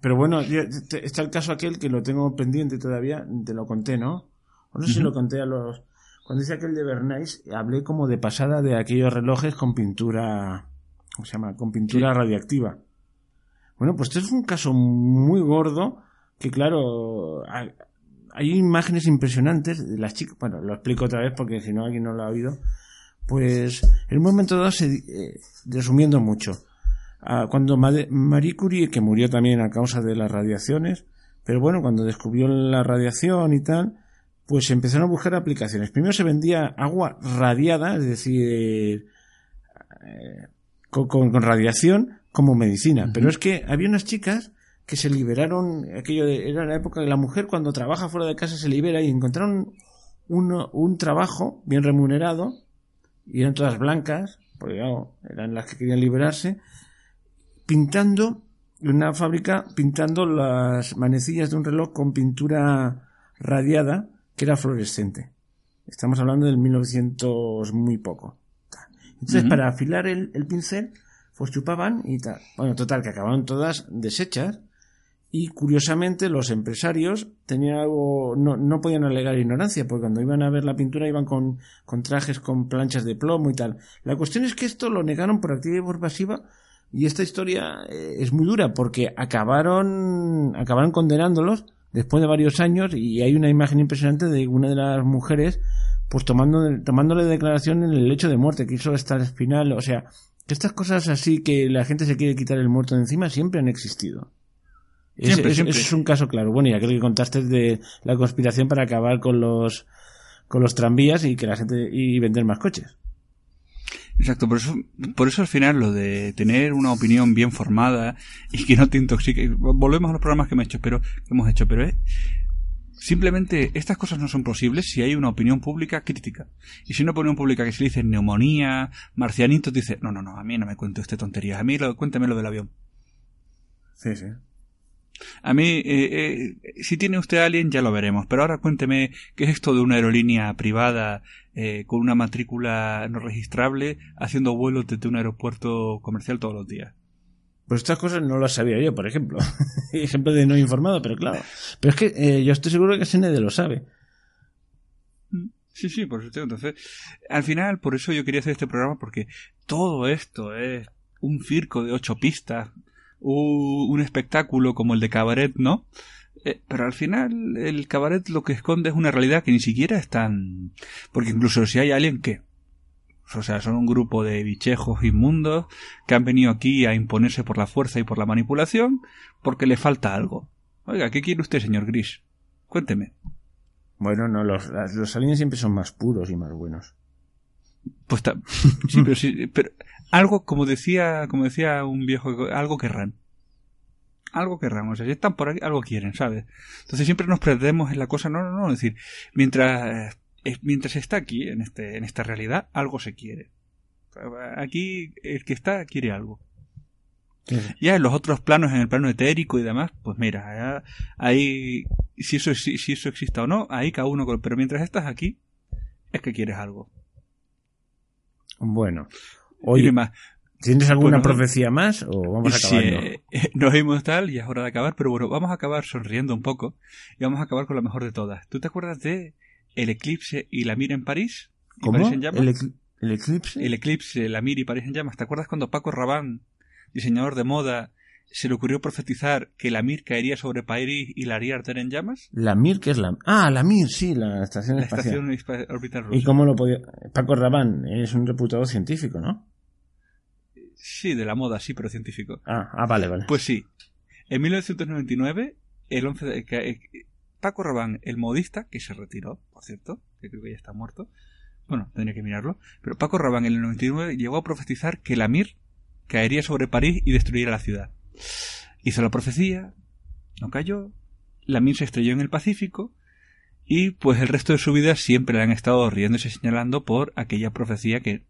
Pero bueno, está el caso aquel que lo tengo pendiente todavía, te lo conté, ¿no? No sé si lo conté a los... Cuando hice aquel de Bernays, hablé como de pasada de aquellos relojes con pintura... ¿Cómo se llama? Con pintura radiactiva. Bueno, pues este es un caso muy gordo que, claro, hay imágenes impresionantes de las chicas. Bueno, lo explico otra vez porque si no alguien no lo ha oído. Pues en un momento dado, se, eh, resumiendo mucho, ah, cuando Marie Curie, que murió también a causa de las radiaciones, pero bueno, cuando descubrió la radiación y tal, pues empezaron a buscar aplicaciones. Primero se vendía agua radiada, es decir, eh, con, radiación como medicina. Pero es que había unas chicas que se liberaron, aquello de, era la época de la mujer cuando trabaja fuera de casa se libera y encontraron un, un trabajo bien remunerado y eran todas blancas, porque eran las que querían liberarse, pintando en una fábrica, pintando las manecillas de un reloj con pintura radiada que era fluorescente. Estamos hablando del 1900 muy poco. Entonces, para afilar el, el, pincel, pues chupaban y tal. Bueno, total, que acabaron todas deshechas y curiosamente los empresarios tenían algo, no, no podían alegar ignorancia, porque cuando iban a ver la pintura iban con, con trajes con planchas de plomo y tal. La cuestión es que esto lo negaron por activa y por pasiva y esta historia eh, es muy dura porque acabaron, acabaron condenándolos después de varios años y hay una imagen impresionante de una de las mujeres pues tomando, tomándole declaración en el lecho de muerte, que hizo estar espinal, o sea, que estas cosas así que la gente se quiere quitar el muerto de encima siempre han existido. Siempre, es, es un caso claro. Bueno, y aquel que contaste de la conspiración para acabar con los con los tranvías y que la gente y vender más coches. Exacto, por eso, por eso al final lo de tener una opinión bien formada y que no te intoxique. Volvemos a los programas que hemos hecho, pero que hemos hecho, pero es simplemente estas cosas no son posibles si hay una opinión pública crítica. Y si una opinión pública que se dice neumonía, marcianito, dice, no, no, no, a mí no me cuento este tonterías, a mí lo, cuéntame lo del avión. Sí, sí. A mí, eh, eh, si tiene usted alguien, ya lo veremos. Pero ahora cuénteme qué es esto de una aerolínea privada eh, con una matrícula no registrable haciendo vuelos desde un aeropuerto comercial todos los días. Pues estas cosas no las sabía yo, por ejemplo. ejemplo de no informado, pero claro. Pero es que yo estoy seguro que SND lo sabe. Mm, sí, sí, por supuesto. Entonces, al final, por eso yo quería hacer este programa, porque todo esto es un circo de ocho pistas un espectáculo como el de cabaret, ¿no? Eh, pero al final el cabaret lo que esconde es una realidad que ni siquiera es tan... Porque incluso si hay alguien que... O sea, son un grupo de bichejos inmundos que han venido aquí a imponerse por la fuerza y por la manipulación porque le falta algo. Oiga, ¿qué quiere usted, señor Gris? Cuénteme. Bueno, no, los, los aliens siempre son más puros y más buenos. Pues sí, pero sí, pero algo como decía, como decía un viejo, algo querrán. Algo querrán, o sea, si están por aquí, algo quieren, ¿sabes? Entonces siempre nos perdemos en la cosa, no, no, no, es decir, mientras eh, mientras está aquí en este en esta realidad, algo se quiere. Aquí el que está quiere algo. Ya en los otros planos, en el plano etérico y demás, pues mira, ahí si eso si, si eso exista o no, ahí cada uno, pero mientras estás aquí es que quieres algo. Bueno, oye, ¿tienes alguna profecía más o vamos a acabar? Sí, nos vimos tal y es hora de acabar, pero bueno, vamos a acabar sonriendo un poco y vamos a acabar con la mejor de todas. ¿Tú te acuerdas de el eclipse y la mira en París? ¿Cómo? en llamas? ¿El, eclipse? El eclipse, la mira y París en llamas. ¿Te acuerdas cuando Paco Rabanne, diseñador de moda, se le ocurrió profetizar que la Mir caería sobre París y la haría arder en llamas? La Mir, ¿qué es la...? Ah, la Mir, sí, la estación la espacial. Estación orbital rusa. ¿Y cómo lo podía...? Paco Rabanne es un reputado científico, ¿no? Sí, de la moda, sí, pero científico. Ah, ah vale, vale. Pues sí. En 1999, el 11 de... Eh, Paco Rabanne, el modista, que se retiró, por cierto, que creo que ya está muerto. Bueno, tendría que mirarlo. Pero Paco Rabanne en el 99 llegó a profetizar que la Mir caería sobre París y destruiría la ciudad. Hizo la profecía, no cayó, la Mir se estrelló en el Pacífico y pues el resto de su vida siempre le han estado riendo y señalando por aquella profecía que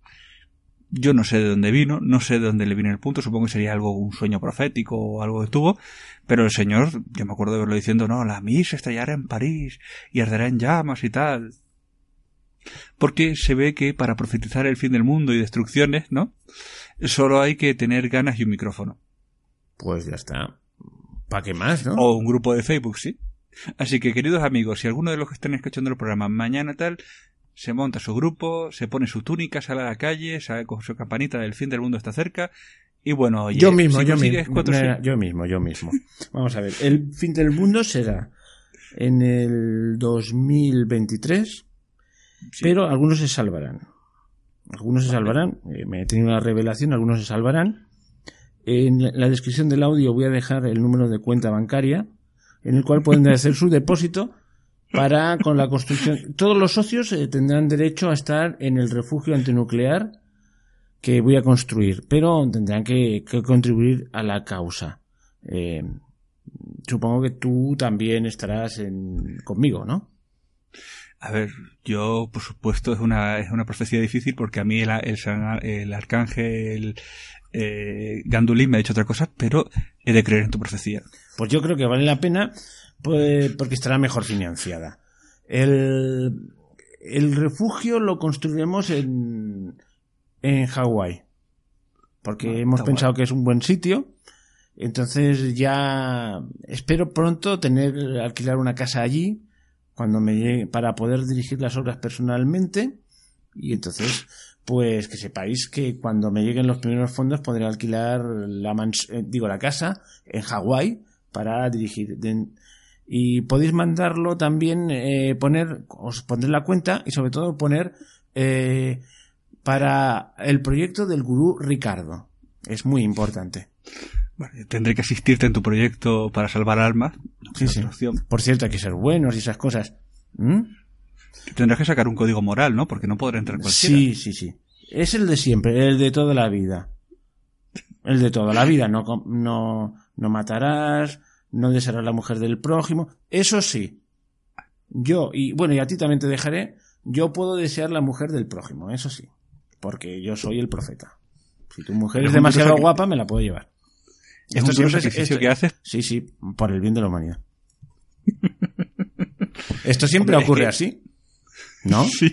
yo no sé de dónde vino, no sé de dónde le vino el punto, supongo que sería algo, un sueño profético o algo que tuvo, pero el señor, yo me acuerdo de verlo diciendo, no, la Mir se estallará en París y arderá en llamas y tal. Porque se ve que para profetizar el fin del mundo y destrucciones, ¿no? Solo hay que tener ganas y un micrófono. Pues ya está. ¿Para qué más, no? O un grupo de Facebook, sí. Así que, queridos amigos, si alguno de los que están escuchando el programa mañana tal, se monta su grupo, se pone su túnica, sale a la calle, sale con su campanita del fin del mundo está cerca. Y bueno, oye, yo mismo, si yo mismo, cuatro- Mira, yo mismo, yo mismo. Vamos a ver, el fin del mundo será en el 2023, pero algunos se salvarán. Algunos se salvarán, eh, me he tenido una revelación, algunos se salvarán. En la descripción del audio voy a dejar el número de cuenta bancaria en el cual pueden hacer su depósito para con la construcción. Todos los socios eh, tendrán derecho a estar en el refugio antinuclear que voy a construir, pero tendrán que, que contribuir a la causa. Eh, supongo que tú también estarás en, conmigo, ¿no? A ver, yo, por supuesto, es una, es una profecía difícil porque a mí el, el, el arcángel eh, Gandulín me ha dicho otra cosa, pero he de creer en tu profecía. Pues yo creo que vale la pena pues, porque estará mejor financiada. El, el refugio lo construiremos en, en Hawái. Porque Ah, hemos pensado que es un buen sitio. Entonces ya espero pronto tener alquilar una casa allí cuando me llegue, para poder dirigir las obras personalmente. Y entonces, pues que sepáis que cuando me lleguen los primeros fondos podré alquilar la mans- eh, digo la casa en Hawái para dirigir. De- y podéis mandarlo también, eh, poner, os pondré la cuenta y sobre todo poner eh, para el proyecto del gurú Ricardo. Es muy importante. Tendré que asistirte en tu proyecto para salvar almas. Sí, sí. Por cierto, hay que ser buenos y esas cosas. ¿Mm? Tendrás que sacar un código moral, ¿no? Porque no podrá entrar cualquiera. Sí, sí, sí. Es el de siempre, el de toda la vida. El de toda la vida. No, no matarás, no desearás la mujer del prójimo. Eso sí. Yo, y bueno, y a ti también te dejaré, yo puedo desear la mujer del prójimo, eso sí. Porque yo soy el profeta. Si tu mujer Es es un demasiado guapa, me la puedo llevar. Es un duro siempre sacrificio esto- que haces. Sí, sí, por el bien de la humanidad. Esto siempre Hombre, es ocurre que- así. ¿No? Sí.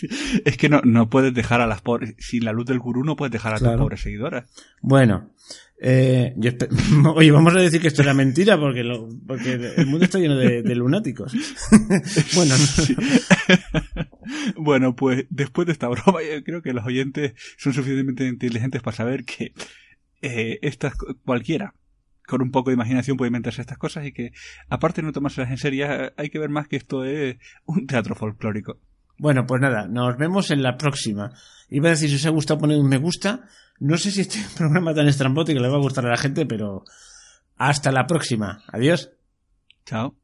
Sí. Es que no, no puedes dejar a las pobres, sin la luz del gurú no puedes dejar a Claro. tus pobres seguidoras. Bueno, eh, yo oye, vamos a decir que esto era mentira porque, lo, porque el mundo está lleno de, de lunáticos. bueno, Bueno, pues después de esta broma, yo creo que los oyentes son suficientemente inteligentes para saber que eh, estas cualquiera con un poco de imaginación puede inventarse estas cosas y que aparte de no tomárselas en serio, hay que ver más que esto es un teatro folclórico. bueno, pues nada, nos vemos en la próxima. Iba a decir si os ha gustado poner un me gusta. No sé si este programa tan estrambótico le va a gustar a la gente, pero hasta la próxima. Adiós. Chao.